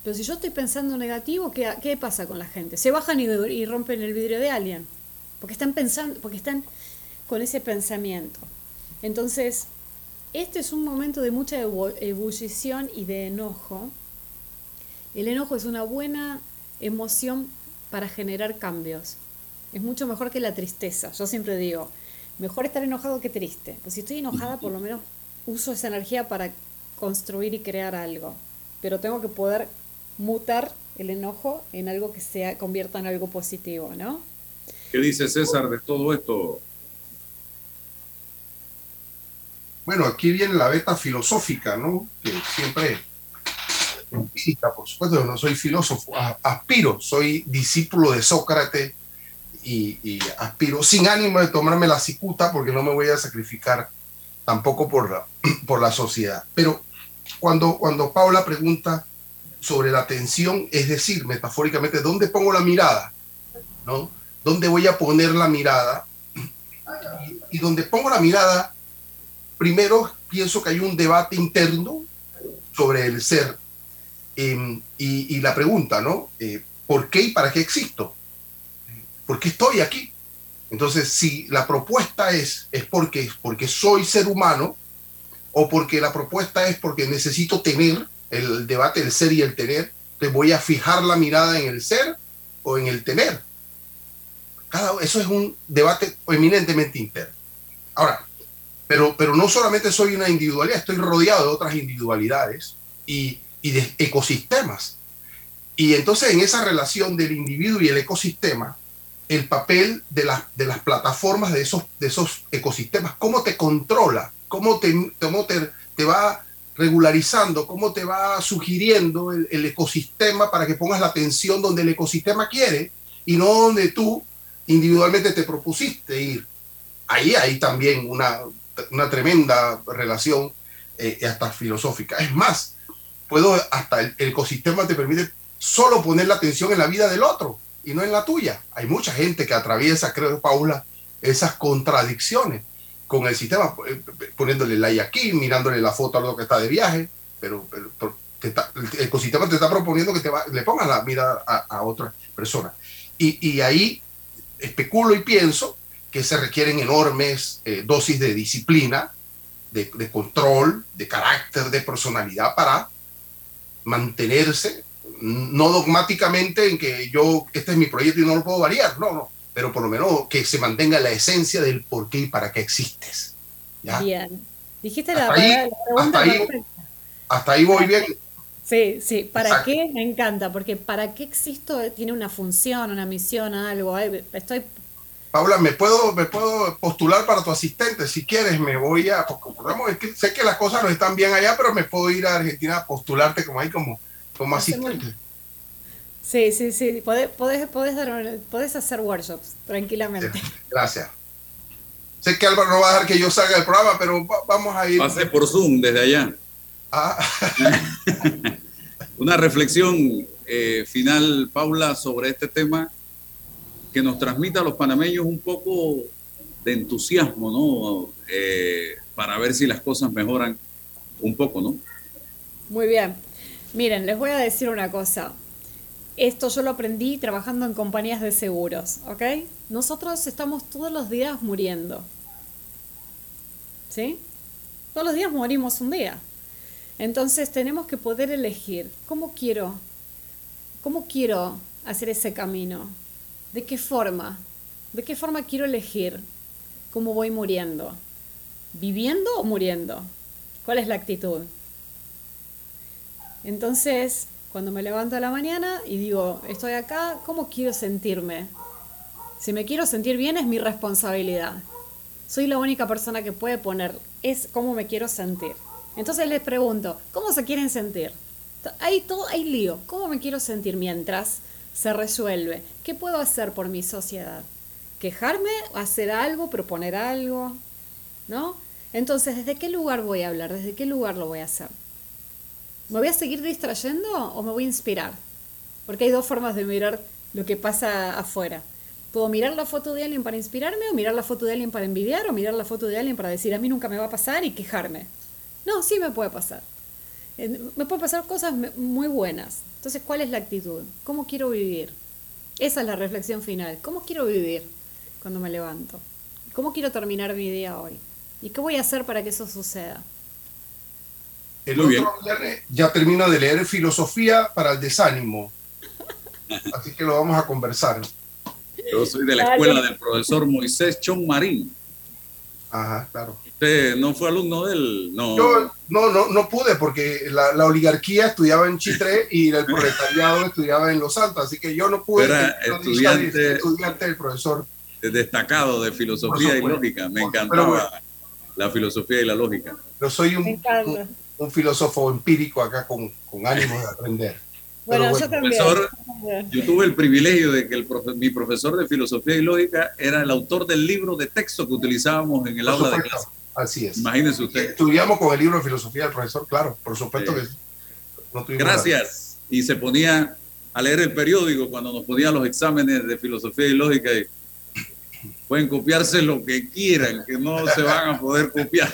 S3: Pero si yo estoy pensando negativo, ¿qué, qué pasa con la gente? Se bajan y, y rompen el vidrio de alguien. Porque están pensando, porque están con ese pensamiento. Entonces, este es un momento de mucha ebullición y de enojo. El enojo es una buena emoción para generar cambios. Es mucho mejor que la tristeza. Yo siempre digo, mejor estar enojado que triste. Pues si estoy enojada, por lo menos uso esa energía para construir y crear algo. Pero tengo que poder mutar el enojo en algo que se convierta en algo positivo, ¿no?
S1: ¿Qué dice César de todo esto?
S2: Bueno, aquí viene la beta filosófica, ¿no? Que siempre visita, por supuesto, no soy filósofo, aspiro, soy discípulo de Sócrates y, y, aspiro sin ánimo de tomarme la cicuta porque no me voy a sacrificar tampoco por la, por la sociedad. Pero cuando, cuando Paula pregunta sobre la atención, es decir, metafóricamente, ¿dónde pongo la mirada? ¿No? ¿Dónde voy a poner la mirada? Y, y donde pongo la mirada, primero pienso que hay un debate interno sobre el ser. Eh, y, la pregunta, ¿no? Eh, ¿Por qué y para qué existo? ¿Por qué estoy aquí? Entonces, si la propuesta es, es porque, porque soy ser humano, o porque la propuesta es porque necesito tener, el debate del ser y el tener, te voy a fijar la mirada en el ser o en el tener. Eso es un debate eminentemente interno. Ahora, pero, pero no solamente soy una individualidad, estoy rodeado de otras individualidades y, y de ecosistemas. Y entonces en esa relación del individuo y el ecosistema, el papel de, la, de las plataformas de esos, de esos ecosistemas, cómo te controla, cómo te, cómo te, te va regularizando, cómo te va sugiriendo el, el, ecosistema para que pongas la atención donde el ecosistema quiere y no donde tú individualmente te propusiste ir. Ahí hay también una, una tremenda relación eh, hasta filosófica. Es más, puedo hasta el, ecosistema te permite solo poner la atención en la vida del otro y no en la tuya. Hay mucha gente que atraviesa, creo, Paula, esas contradicciones con el sistema, eh, poniéndole like aquí, mirándole la foto a lo que está de viaje, pero, pero te está, el ecosistema te está proponiendo que te va, le pongas la mirada a, a otra persona. Y, y, ahí especulo y pienso que se requieren enormes eh, dosis de disciplina, de, control, de carácter, de personalidad para mantenerse, no dogmáticamente en que yo, este es mi proyecto y no lo puedo variar, no, no, pero por lo menos que se mantenga la esencia del por qué y para qué existes. ¿ya?
S3: Bien. Dijiste la,
S2: hasta, ahí,
S3: la pregunta
S2: hasta, ahí, hasta ahí voy bien.
S3: Sí, sí, ¿para Exacto. qué? Me encanta, porque ¿para qué existo? Tiene una función, una misión, algo. Estoy...
S2: Paula, ¿me puedo, me puedo postular para tu asistente? Si quieres, me voy a... Es que sé que las cosas no están bien allá, pero me puedo ir a Argentina a postularte como ahí como, como asistente.
S3: Sí, sí, sí. Podés, podés, podés, dar, podés hacer workshops tranquilamente.
S2: Sí, gracias. Sé que Álvaro no va a dejar que yo salga del programa, pero vamos a ir.
S1: Pase por Zoom desde allá.
S2: Ah.
S1: Una reflexión eh, final, Paula, sobre este tema que nos transmita a los panameños un poco de entusiasmo, ¿no? Eh, para ver si las cosas mejoran un poco, ¿no?
S3: Muy bien. Miren, les voy a decir una cosa. Esto yo lo aprendí trabajando en compañías de seguros, ¿ok? Nosotros estamos todos los días muriendo. ¿Sí? Todos los días morimos un día. Entonces tenemos que poder elegir cómo quiero, cómo quiero hacer ese camino, de qué forma, de qué forma quiero elegir cómo voy muriendo, viviendo o muriendo, cuál es la actitud. Entonces, cuando me levanto a la mañana y digo, estoy acá, ¿cómo quiero sentirme? Si me quiero sentir bien es mi responsabilidad. Soy la única persona que puede poner, es cómo me quiero sentir. Entonces les pregunto, ¿cómo se quieren sentir? Hay todo, hay lío. ¿Cómo me quiero sentir mientras se resuelve? ¿Qué puedo hacer por mi sociedad? ¿Quejarme? ¿Hacer algo? ¿Proponer algo? ¿No? Entonces, ¿desde qué lugar voy a hablar? ¿Desde qué lugar lo voy a hacer? ¿Me voy a seguir distrayendo o me voy a inspirar? Porque hay dos formas de mirar lo que pasa afuera. Puedo mirar la foto de alguien para inspirarme o mirar la foto de alguien para envidiar o mirar la foto de alguien para decir a mí nunca me va a pasar y quejarme. No, sí me puede pasar. Me pueden pasar cosas muy buenas. Entonces, ¿cuál es la actitud? ¿Cómo quiero vivir? Esa es la reflexión final. ¿Cómo quiero vivir cuando me levanto? ¿Cómo quiero terminar mi día hoy? ¿Y qué voy a hacer para que eso suceda?
S2: El otro viernes ya termino de leer Filosofía para el Desánimo. Así que lo vamos a conversar.
S1: Yo soy de la escuela del profesor Moisés Chon Marín.
S2: Ajá, claro.
S1: ¿Usted no fue alumno del...? No.
S2: Yo no, no, no pude porque la, la, oligarquía estudiaba en Chitré y el proletariado estudiaba en Los Altos, así que yo no pude.
S1: Era estudiante,
S2: estudiante del profesor.
S1: Destacado de filosofía y lógica. Me encantaba la filosofía y la lógica.
S2: Yo soy un, un, filósofo empírico acá con, con ánimo de aprender.
S3: Bueno, yo también.
S1: yo tuve el privilegio de que el mi profesor de filosofía y lógica era el autor del libro de texto que utilizábamos en el aula de clase.
S2: Así es.
S1: Imagínense usted.
S2: Estudiamos con el libro de filosofía del profesor, claro, por supuesto que
S1: no Gracias. Y se ponía a leer el periódico cuando nos ponían los exámenes de filosofía y lógica. Y pueden copiarse lo que quieran, que no se van a poder copiar.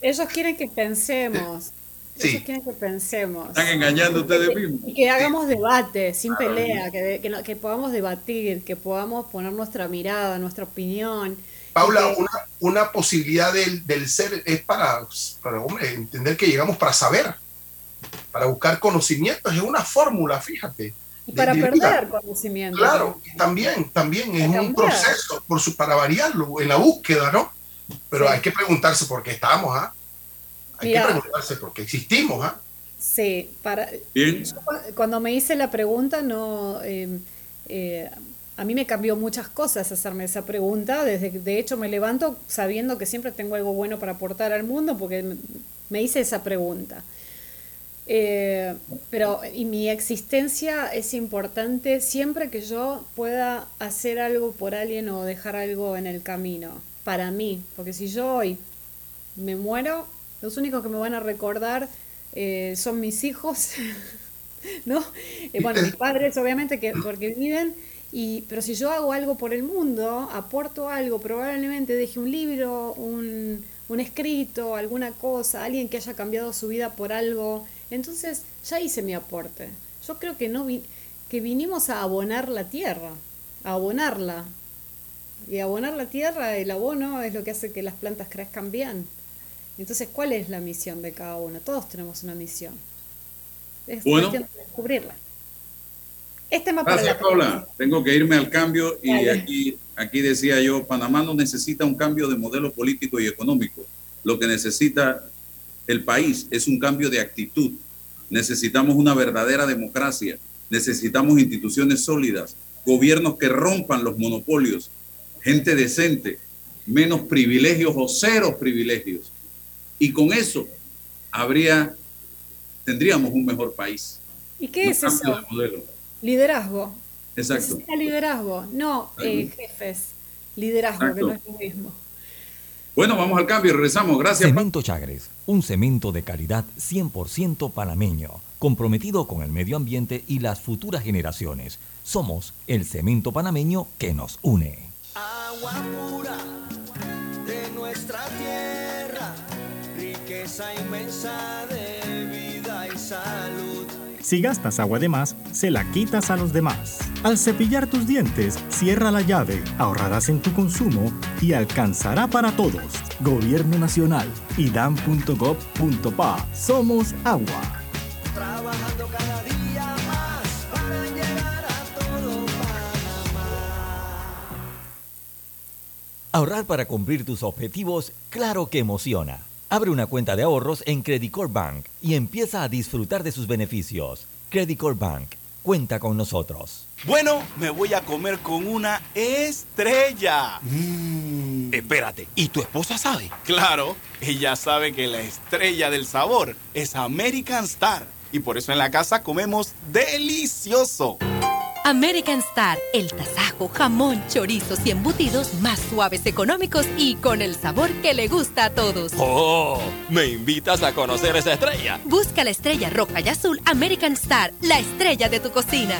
S3: Ellos quieren que pensemos. Ellos quieren que pensemos.
S1: Están engañando ustedes mismos.
S3: Y que hagamos debate, sin ah, pelea, que, que, que podamos debatir, que podamos poner nuestra mirada, nuestra opinión
S2: Paula, una, una posibilidad del, del, ser es para, para hombre, entender que llegamos para saber, para buscar conocimientos, es una fórmula, fíjate.
S3: Y para perder conocimiento.
S2: Claro, también, también es un proceso por su, para variarlo, en la búsqueda, ¿no? Pero hay que preguntarse por qué estamos, ¿ah? Hay que preguntarse por qué existimos, ¿ah?
S3: Sí, para... Cuando me hice la pregunta, no... Eh, eh, a mí me cambió muchas cosas hacerme esa pregunta. Desde, de hecho, me levanto sabiendo que siempre tengo algo bueno para aportar al mundo porque me hice esa pregunta. Eh, pero y mi existencia es importante siempre que yo pueda hacer algo por alguien o dejar algo en el camino, para mí. Porque si yo hoy me muero, los únicos que me van a recordar eh, son mis hijos, ¿no? Eh, bueno, mis padres, obviamente, que porque viven y, pero si yo hago algo por el mundo, aporto algo, probablemente deje un libro, un, un escrito, alguna cosa, alguien que haya cambiado su vida por algo, entonces ya hice mi aporte. Yo creo que, no vi, que vinimos a abonar la tierra, a abonarla. Y abonar la tierra, el abono es lo que hace que las plantas crezcan bien. Entonces, ¿cuál es la misión de cada uno? Todos tenemos una misión. Es cuestión de descubrirla.
S1: Este Gracias, Paula. Tengo que irme al cambio y aquí, aquí decía yo, Panamá no necesita un cambio de modelo político y económico. Lo que necesita el país es un cambio de actitud. Necesitamos una verdadera democracia. Necesitamos instituciones sólidas, gobiernos que rompan los monopolios, gente decente, menos privilegios o cero privilegios. Y con eso habría, tendríamos un mejor país.
S3: ¿Y qué es eso? Liderazgo.
S1: Exacto.
S3: liderazgo, no eh, jefes. Liderazgo, que no es lo mismo.
S1: Bueno, vamos al cambio y regresamos. Gracias.
S4: Cemento Chagres, un cemento de calidad 100% panameño, comprometido con el medio ambiente y las futuras generaciones. Somos el cemento panameño que nos une.
S5: Agua pura de nuestra tierra, riqueza inmensa de vida y salud
S6: si gastas agua de más, se la quitas a los demás. Al cepillar tus dientes, cierra la llave, ahorrarás en tu consumo y alcanzará para todos. Gobierno Nacional, idam.gov.pa. Somos agua.
S5: Trabajando cada día más para llegar a todo
S4: Ahorrar para cumplir tus objetivos, claro que emociona. Abre una cuenta de ahorros en Credit Bank y empieza a disfrutar de sus beneficios. Credit Bank, cuenta con nosotros.
S7: Bueno, me voy a comer con una estrella.
S8: Mm. Espérate, ¿y tu esposa sabe?
S7: Claro, ella sabe que la estrella del sabor es American Star. Y por eso en la casa comemos delicioso.
S9: American Star, el tasajo, jamón, chorizos y embutidos más suaves, económicos y con el sabor que le gusta a todos.
S8: ¡Oh! ¿Me invitas a conocer esa estrella?
S9: Busca la estrella roja y azul American Star, la estrella de tu cocina.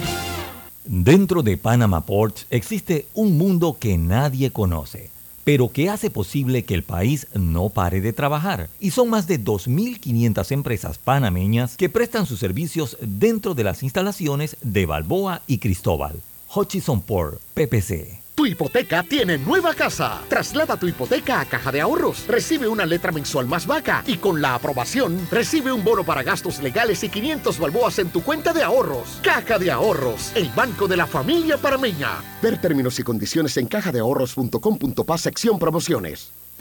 S4: Dentro de Panama Ports existe un mundo que nadie conoce, pero que hace posible que el país no pare de trabajar. Y son más de 2.500 empresas panameñas que prestan sus servicios dentro de las instalaciones de Balboa y Cristóbal. Hutchison Port, PPC.
S10: Tu hipoteca tiene nueva casa. Traslada tu hipoteca a Caja de Ahorros. Recibe una letra mensual más vaca y con la aprobación recibe un bono para gastos legales y 500 balboas en tu cuenta de ahorros. Caja de Ahorros, el banco de la familia parameña. Ver términos y condiciones en cajadeahorros.com.pa sección promociones.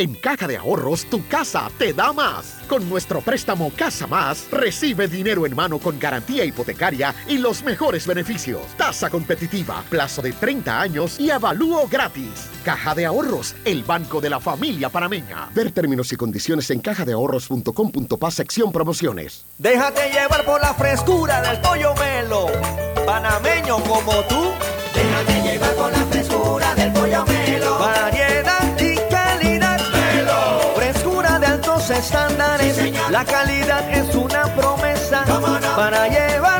S10: En Caja de Ahorros, tu casa te da más. Con nuestro préstamo Casa Más, recibe dinero en mano con garantía hipotecaria y los mejores beneficios. Tasa competitiva, plazo de 30 años y avalúo gratis. Caja de Ahorros, el banco de la familia parameña. Ver términos y condiciones en cajadeahorros.com.pa sección promociones.
S5: Déjate llevar por la frescura del pollo melo. Panameño como tú. Déjate llevar la calidad es una promesa. Para llevarte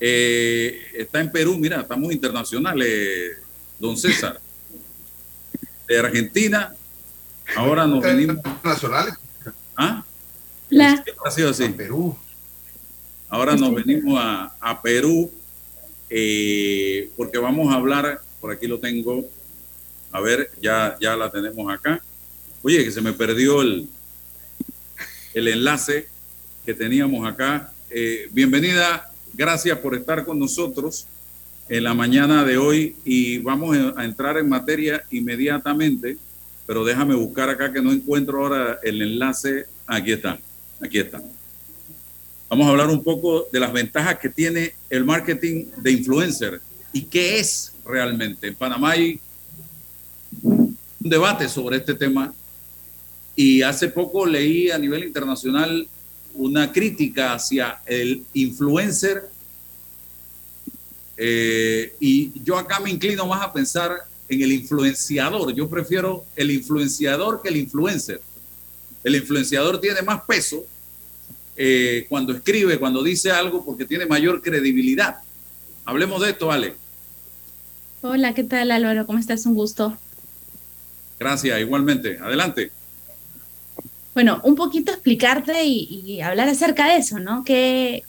S1: Eh, está en Perú, mira, estamos internacionales, don César. De Argentina, ahora nos venimos.
S2: Nacionales.
S1: ¿Ah?
S11: La-
S1: ha sido así.
S2: Perú.
S1: Ahora nos venimos a, a Perú eh, porque vamos a hablar, por aquí lo tengo, a ver, ya, ya la tenemos acá. Oye, que se me perdió el, el enlace que teníamos acá. Eh, bienvenida, gracias por estar con nosotros en la mañana de hoy y vamos a entrar en materia inmediatamente, pero déjame buscar acá que no encuentro ahora el enlace. Aquí está, aquí está. Vamos a hablar un poco de las ventajas que tiene el marketing de influencer y qué es realmente. En Panamá hay un debate sobre este tema y hace poco leí a nivel internacional una crítica hacia el influencer eh, y yo acá me inclino más a pensar en el influenciador. Yo prefiero el influenciador que el influencer. El influenciador tiene más peso eh, cuando escribe, cuando dice algo, porque tiene mayor credibilidad. Hablemos de esto, Ale.
S11: Hola, ¿qué tal Álvaro? ¿Cómo estás? Un gusto.
S1: Gracias, igualmente. Adelante.
S11: Bueno, un poquito explicarte y, hablar acerca de eso, ¿no? Qué,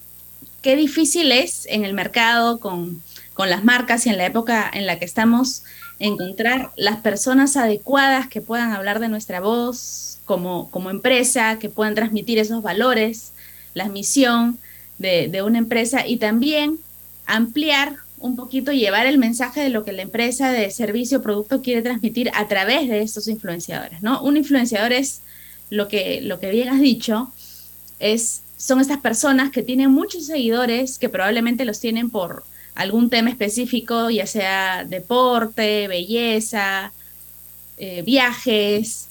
S11: qué difícil es en el mercado con, con las marcas y en la época en la que estamos encontrar las personas adecuadas que puedan hablar de nuestra voz como, como empresa, que puedan transmitir esos valores, la misión de, de una empresa y también ampliar un poquito, llevar el mensaje de lo que la empresa de servicio o producto quiere transmitir a través de estos influenciadores, ¿no? Un influenciador es lo que, lo que bien has dicho, es, son estas personas que tienen muchos seguidores, que probablemente los tienen por algún tema específico, ya sea deporte, belleza, eh, viajes,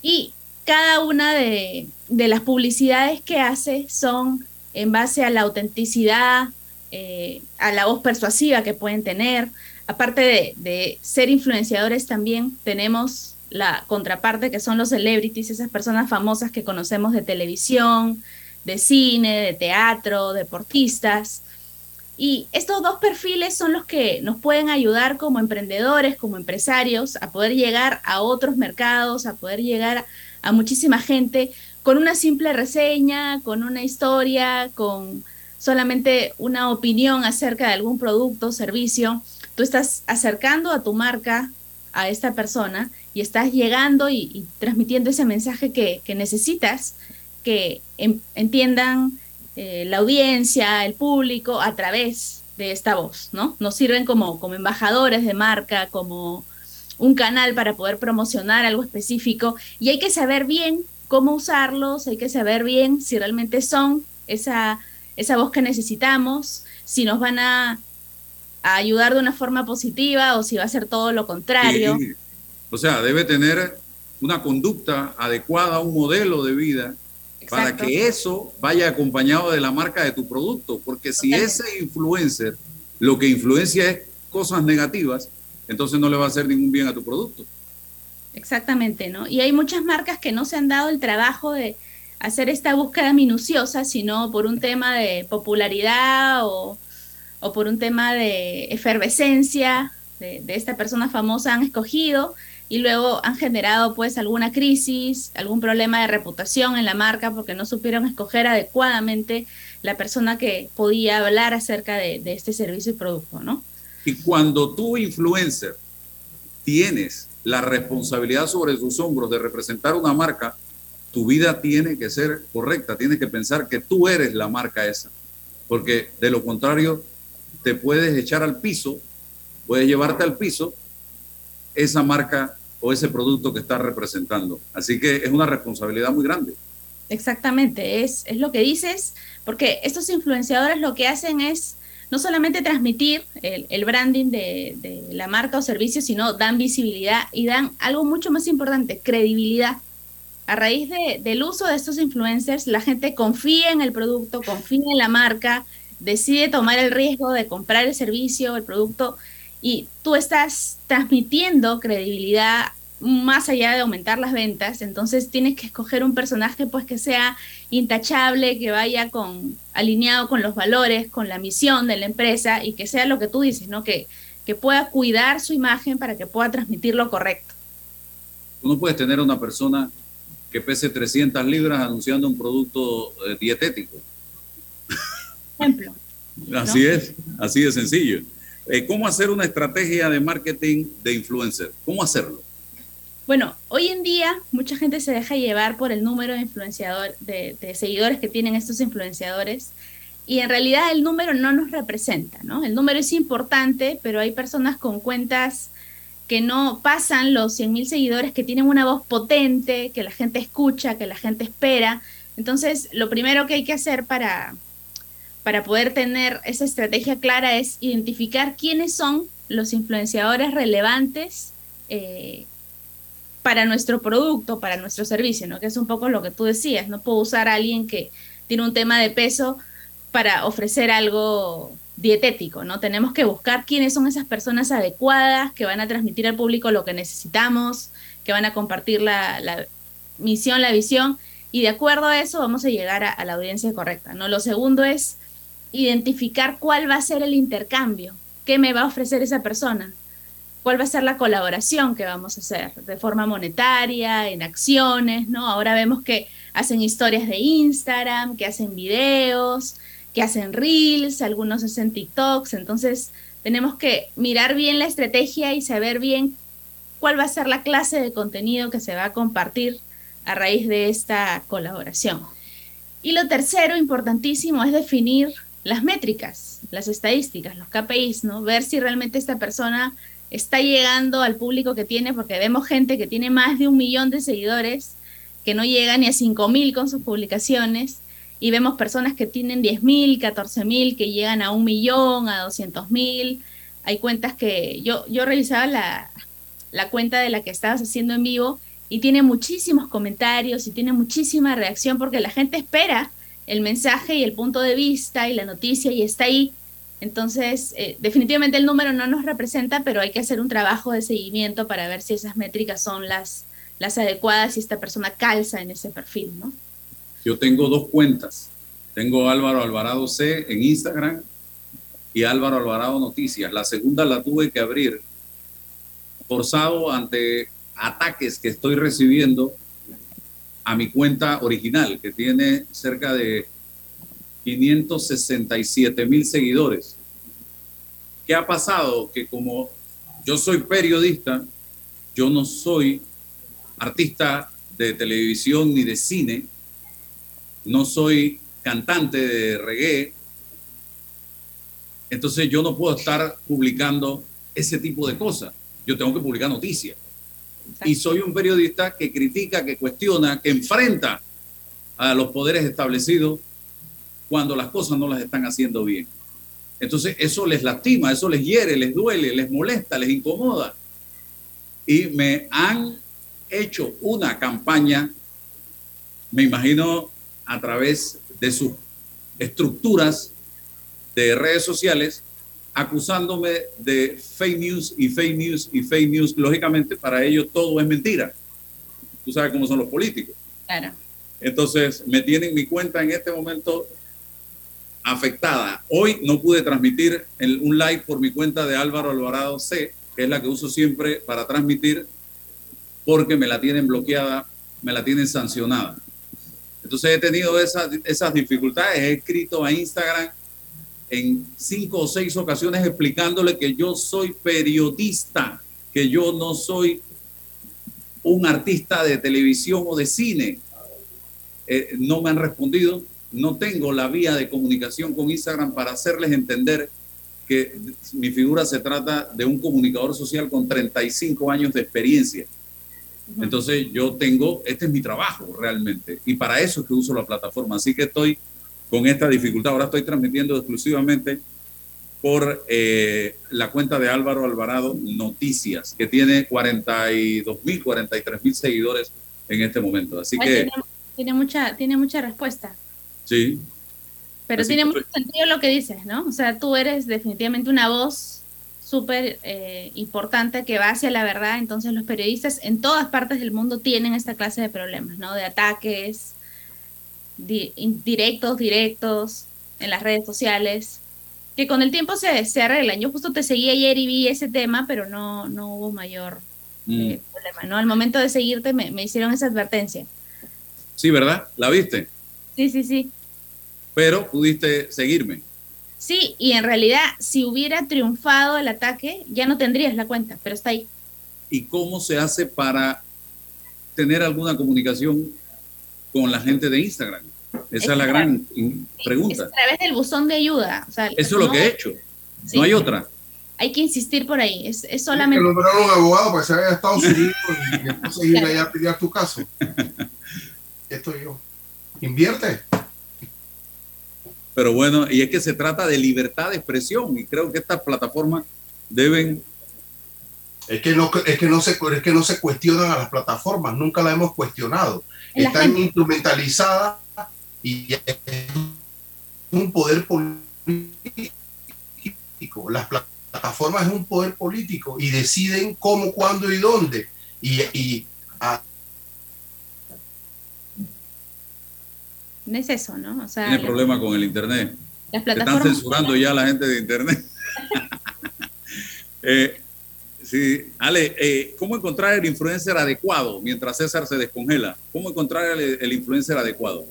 S11: y cada una de, de las publicidades que hace son en base a la autenticidad, eh, a la voz persuasiva que pueden tener. Aparte de, de ser influenciadores, también tenemos la contraparte que son los celebrities, esas personas famosas que conocemos de televisión, de cine, de teatro, deportistas. Y estos dos perfiles son los que nos pueden ayudar como emprendedores, como empresarios, a poder llegar a otros mercados, a poder llegar a muchísima gente con una simple reseña, con una historia, con solamente una opinión acerca de algún producto o servicio. Tú estás acercando a tu marca a esta persona y estás llegando y, transmitiendo ese mensaje que, necesitas que entiendan eh, la audiencia, el público, a través de esta voz, ¿no? Nos sirven como, como embajadores de marca, como un canal para poder promocionar algo específico y hay que saber bien cómo usarlos, hay que saber bien si realmente son esa, esa voz que necesitamos, si nos van a, ayudar de una forma positiva o si va a ser todo lo contrario.
S1: O sea, debe tener una conducta adecuada, un modelo de vida para que eso vaya acompañado de la marca de tu producto, porque si ese influencer lo que influencia es cosas negativas, entonces no le va a hacer ningún bien a tu producto.
S11: Exactamente, ¿no? Y hay muchas marcas que no se han dado el trabajo de hacer esta búsqueda minuciosa, sino por un tema de popularidad o, por un tema de efervescencia de, de esta persona famosa han escogido y luego han generado pues alguna crisis, algún problema de reputación en la marca porque no supieron escoger adecuadamente la persona que podía hablar acerca de, este servicio y producto, ¿no?
S1: Y cuando tú, influencer, tienes la responsabilidad sobre tus hombros de representar una marca, tu vida tiene que ser correcta, tienes que pensar que tú eres la marca esa, porque de lo contrario te puedes echar al piso, puedes llevarte al piso esa marca o ese producto que está representando. Así que es una responsabilidad muy grande.
S11: Exactamente, es, es lo que dices, porque estos influenciadores lo que hacen es no solamente transmitir el, branding de, la marca o servicio, sino dan visibilidad y dan algo mucho más importante, credibilidad. A raíz del uso de estos influencers, la gente confía en el producto, confía en la marca, decide tomar el riesgo de comprar el servicio, el producto, y tú estás transmitiendo credibilidad más allá de aumentar las ventas, entonces tienes que escoger un personaje pues que sea intachable, que vaya con alineado con los valores, con la misión de la empresa y que sea lo que tú dices, ¿no? Que, que pueda cuidar su imagen para que pueda transmitir lo correcto.
S1: Tú no puedes tener una persona que pese 300 libras anunciando un producto eh, dietético.
S11: Ejemplo.
S1: así es, así de sencillo. Eh, ¿Cómo hacer una estrategia de marketing de influencer? ¿Cómo hacerlo?
S11: Bueno, hoy en día mucha gente se deja llevar por el número de influenciador, de, seguidores que tienen estos influenciadores y en realidad el número no nos representa, ¿no? El número es importante, pero hay personas con cuentas que no pasan los 100.000 seguidores, que tienen una voz potente, que la gente escucha, que la gente espera. Entonces, lo primero que hay que hacer para, para poder tener esa estrategia clara es identificar quiénes son los influenciadores relevantes eh, para nuestro producto, para nuestro servicio, ¿no? Que es un poco lo que tú decías, no puedo usar a alguien que tiene un tema de peso para ofrecer algo dietético, ¿no? Tenemos que buscar quiénes son esas personas adecuadas que van a transmitir al público lo que necesitamos, que van a compartir la, misión, la visión, y de acuerdo a eso vamos a llegar a, a la audiencia correcta, ¿no? Lo segundo es identificar cuál va a ser el intercambio, qué me va a ofrecer esa persona, cuál va a ser la colaboración que vamos a hacer de forma monetaria, en acciones, ¿no? Ahora vemos que hacen historias de Instagram, que hacen videos, que hacen reels, algunos hacen TikToks, entonces tenemos que mirar bien la estrategia y saber bien cuál va a ser la clase de contenido que se va a compartir a raíz de esta colaboración. Y lo tercero, importantísimo, es definir las métricas, las estadísticas, los KPIs, ¿no? Ver si realmente esta persona está llegando al público que tiene, porque vemos gente que tiene más de un millón de seguidores, que no llega ni a cinco mil con sus publicaciones, y vemos personas que tienen 10 mil, 14 mil, que llegan a un millón, a 200 mil. Hay cuentas que yo, yo revisaba la, la cuenta de la que estabas haciendo en vivo y tiene muchísimos comentarios y tiene muchísima reacción porque la gente espera el mensaje y el punto de vista y la noticia y está ahí. Entonces, eh, definitivamente el número no nos representa, pero hay que hacer un trabajo de seguimiento para ver si esas métricas son las, las adecuadas y esta persona calza en ese perfil, ¿no?
S1: Yo tengo dos cuentas. Tengo Álvaro Alvarado C en Instagram y Álvaro Alvarado Noticias. La segunda la tuve que abrir forzado ante ataques que estoy recibiendo a mi cuenta original, que tiene cerca de 567 mil seguidores. ¿Qué ha pasado? Que como yo soy periodista, yo no soy artista de televisión ni de cine, no soy cantante de reggae, entonces yo no puedo estar publicando ese tipo de cosas. Yo tengo que publicar noticias. Y soy un periodista que critica, que cuestiona, que enfrenta a los poderes establecidos cuando las cosas no las están haciendo bien. Entonces eso les lastima, eso les hiere, les duele, les molesta, les incomoda. Y me han hecho una campaña, me imagino a través de sus estructuras de redes sociales, acusándome de fake news y fake news y fake news. Lógicamente, para ellos todo es mentira. Tú sabes cómo son los políticos.
S11: Claro.
S1: Entonces, me tienen mi cuenta en este momento afectada. Hoy no pude transmitir un live por mi cuenta de Álvaro Alvarado C, que es la que uso siempre para transmitir, porque me la tienen bloqueada, me la tienen sancionada. Entonces he tenido esas, esas dificultades, he escrito a Instagram en cinco o seis ocasiones explicándole que yo soy periodista, que yo no soy un artista de televisión o de cine. Eh, no me han respondido, no tengo la vía de comunicación con Instagram para hacerles entender que mi figura se trata de un comunicador social con 35 años de experiencia. Entonces yo tengo, este es mi trabajo realmente, y para eso es que uso la plataforma. Así que estoy con esta dificultad. Ahora estoy transmitiendo exclusivamente por eh, la cuenta de Álvaro Alvarado Noticias, que tiene 42 mil, 43 mil seguidores en este momento. Así que...
S11: Tiene, mucha, tiene mucha respuesta.
S1: Sí.
S11: Pero tiene mucho sentido lo que dices, ¿no? O sea, tú eres definitivamente una voz súper eh, importante que va hacia la verdad. Entonces los periodistas en todas partes del mundo tienen esta clase de problemas, ¿no? De ataques, directos, directos, en las redes sociales, que con el tiempo se, se arreglan. Yo justo te seguí ayer y vi ese tema, pero no, no hubo mayor eh, mm. problema, ¿no? Al momento de seguirte me, me hicieron esa advertencia.
S1: Sí, ¿verdad? ¿La viste?
S11: Sí, sí, sí.
S1: Pero pudiste seguirme.
S11: Sí, y en realidad, si hubiera triunfado el ataque, ya no tendrías la cuenta, pero está ahí.
S1: ¿Y cómo se hace para tener alguna comunicación con la gente de Instagram? Esa es, la gran pregunta.
S11: a través del buzón de ayuda.
S1: Eso es lo que he hecho. No hay otra.
S11: Hay que insistir por ahí. Es, es solamente.
S2: Hay que nombrar un abogado para que se vaya a Estados Unidos y entonces ir allá a pedir tu caso. Esto yo. Invierte.
S1: Pero bueno, y es que se trata de libertad de expresión y creo que estas plataformas deben
S2: es que no es que no se es que no se cuestionan a las plataformas, nunca la hemos cuestionado. Están instrumentalizadas y es un poder político. Las plataformas es un poder político y deciden cómo, cuándo y dónde. Y, y
S11: no es eso, ¿no?
S1: O sea, Tiene problema con el Internet. Las plataformas Están censurando ya a la gente de Internet. eh, sí, Ale, eh, ¿cómo encontrar el influencer adecuado mientras César se descongela? ¿Cómo encontrar el, influencer adecuado?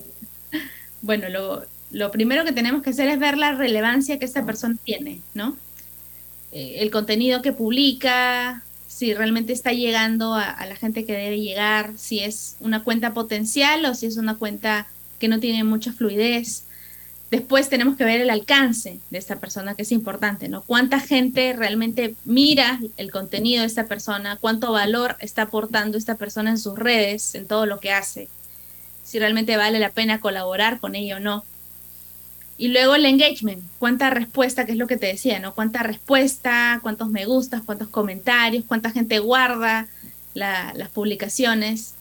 S11: Bueno, lo, lo, primero que tenemos que hacer es ver la relevancia que esta persona tiene, ¿no? Eh, el contenido que publica, si realmente está llegando a, a, la gente que debe llegar, si es una cuenta potencial o si es una cuenta que no tiene mucha fluidez. Después tenemos que ver el alcance de esta persona, que es importante, ¿no? Cuánta gente realmente mira el contenido de esta persona, cuánto valor está aportando esta persona en sus redes, en todo lo que hace, si realmente vale la pena colaborar con ella o no. Y luego el engagement, cuánta respuesta, que es lo que te decía, ¿no? Cuánta respuesta, cuántos me gustas, cuántos comentarios, cuánta gente guarda las publicaciones.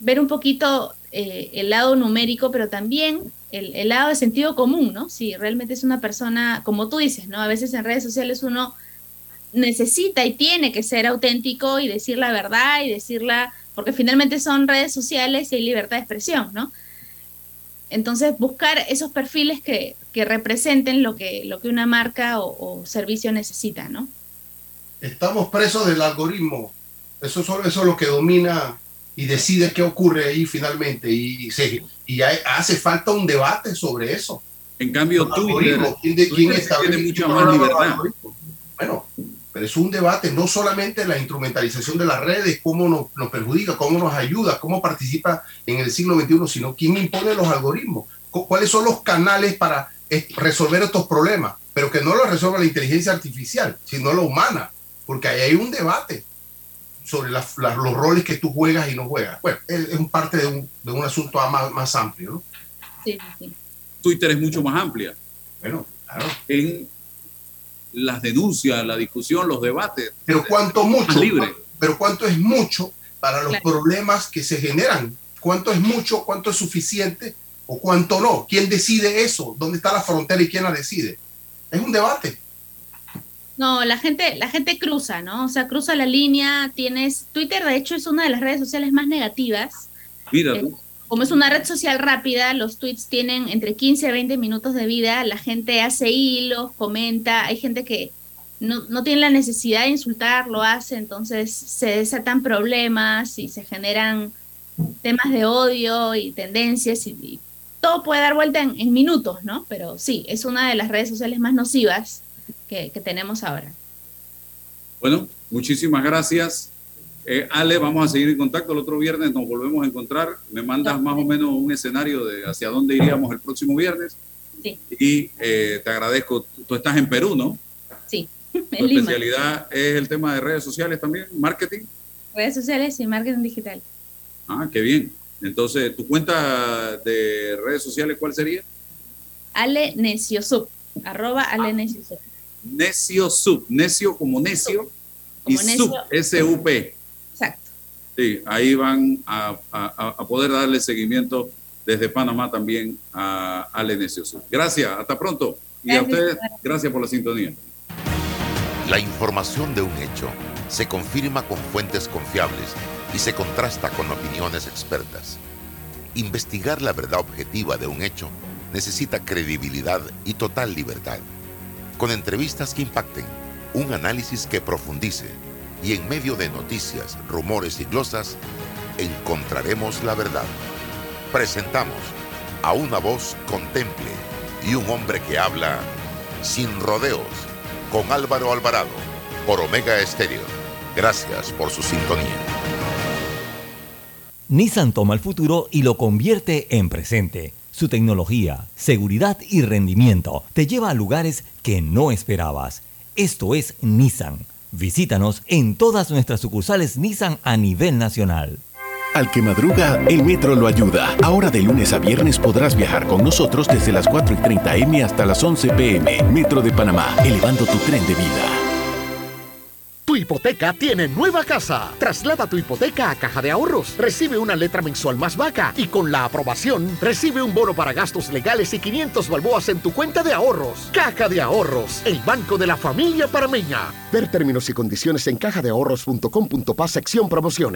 S11: Ver un poquito eh, el lado numérico, pero también el, lado de sentido común, ¿no? Si realmente es una persona, como tú dices, ¿no? A veces en redes sociales uno necesita y tiene que ser auténtico y decir la verdad y decirla, porque finalmente son redes sociales y hay libertad de expresión, ¿no? Entonces, buscar esos perfiles que, representen lo que, lo que una marca o, servicio necesita, ¿no?
S2: Estamos presos del algoritmo. Eso, eso es lo que domina y decide qué ocurre ahí finalmente. Y, se, y hace falta un debate sobre eso.
S1: En cambio, Twitter, ¿quién, tiene mucha más libertad.
S2: Bueno, pero es un debate, no solamente la instrumentalización de las redes, cómo nos, nos, perjudica, cómo nos ayuda, cómo participa en el siglo XXI, sino quién impone los algoritmos, cuáles son los canales para resolver estos problemas, pero que no lo resuelva la inteligencia artificial, sino la humana, porque ahí hay un debate sobre los roles que tú juegas y no juegas. Bueno, es, un parte de un, de un asunto más, más amplio, ¿no?
S11: Sí, sí.
S1: Twitter es mucho más amplia.
S2: Bueno, claro.
S1: En las denuncias, la discusión, los debates.
S2: Pero cuánto mucho, pero cuánto es mucho para los problemas que se generan. ¿Cuánto es mucho? ¿Cuánto es suficiente? ¿O cuánto no? ¿Quién decide eso? ¿Dónde está la frontera y quién la decide? Es un debate.
S11: No, la gente, la gente cruza, ¿no? O sea, cruza la línea. Tienes Twitter, de hecho, es una de las redes sociales más negativas.
S1: Mira,
S11: eh, como es una red social rápida, los tweets tienen entre 15 a 20 minutos de vida, la gente hace hilos, comenta, hay gente que no, no tiene la necesidad de insultar, lo hace, entonces se desatan problemas y se generan temas de odio y tendencias y, todo puede dar vuelta en, minutos, ¿no? Pero sí, es una de las redes sociales más nocivas que, que tenemos ahora.
S1: Bueno, muchísimas gracias. Eh, Ale, vamos a seguir en contacto. El otro viernes nos volvemos a encontrar. Me mandas más o menos un escenario de hacia dónde iríamos el próximo viernes.
S11: Sí.
S1: Y eh, te agradezco. Tú estás en Perú, ¿no?
S11: Sí.
S1: Tu especialidad es el tema de redes sociales también, marketing.
S11: Redes sociales y marketing digital.
S1: Ah, qué bien. Entonces, ¿tu cuenta de redes sociales cuál sería?
S11: Ale Necio Sub. Arroba Ale Necio Sub.
S1: Necio Sub. Necio como necio. y Sub. S-U-P. Sí, ahí van a, poder darle seguimiento desde Panamá también a, al Gracias, hasta pronto. Y a ustedes, gracias por la sintonía.
S12: La información de un hecho se confirma con fuentes confiables y se contrasta con opiniones expertas. Investigar la verdad objetiva de un hecho necesita credibilidad y total libertad. Con entrevistas que impacten, un análisis que profundice y en medio de noticias, rumores y glosas, encontraremos la verdad. Presentamos a una voz contemple y un hombre que habla sin rodeos con Álvaro Alvarado por Omega Estéreo. Gracias por su sintonía.
S4: Nissan toma el futuro y lo convierte en presente. Su tecnología, seguridad y rendimiento te lleva a lugares que no esperabas. Esto es Nissan Visítanos en todas nuestras sucursales Nissan a nivel nacional.
S13: Al que madruga, el metro lo ayuda. Ahora de lunes a viernes podrás viajar con nosotros desde las 4 y 30 M hasta las 11 PM. Metro de Panamá, elevando tu tren de vida.
S10: Tu hipoteca tiene nueva casa. Traslada tu hipoteca a Caja de Ahorros. Recibe una letra mensual más vaca y con la aprobación recibe un bono para gastos legales y 500 balboas en tu cuenta de ahorros. Caja de Ahorros, el banco de la familia parameña. Ver términos y condiciones en cajadeahorros.com.pa sección promociones.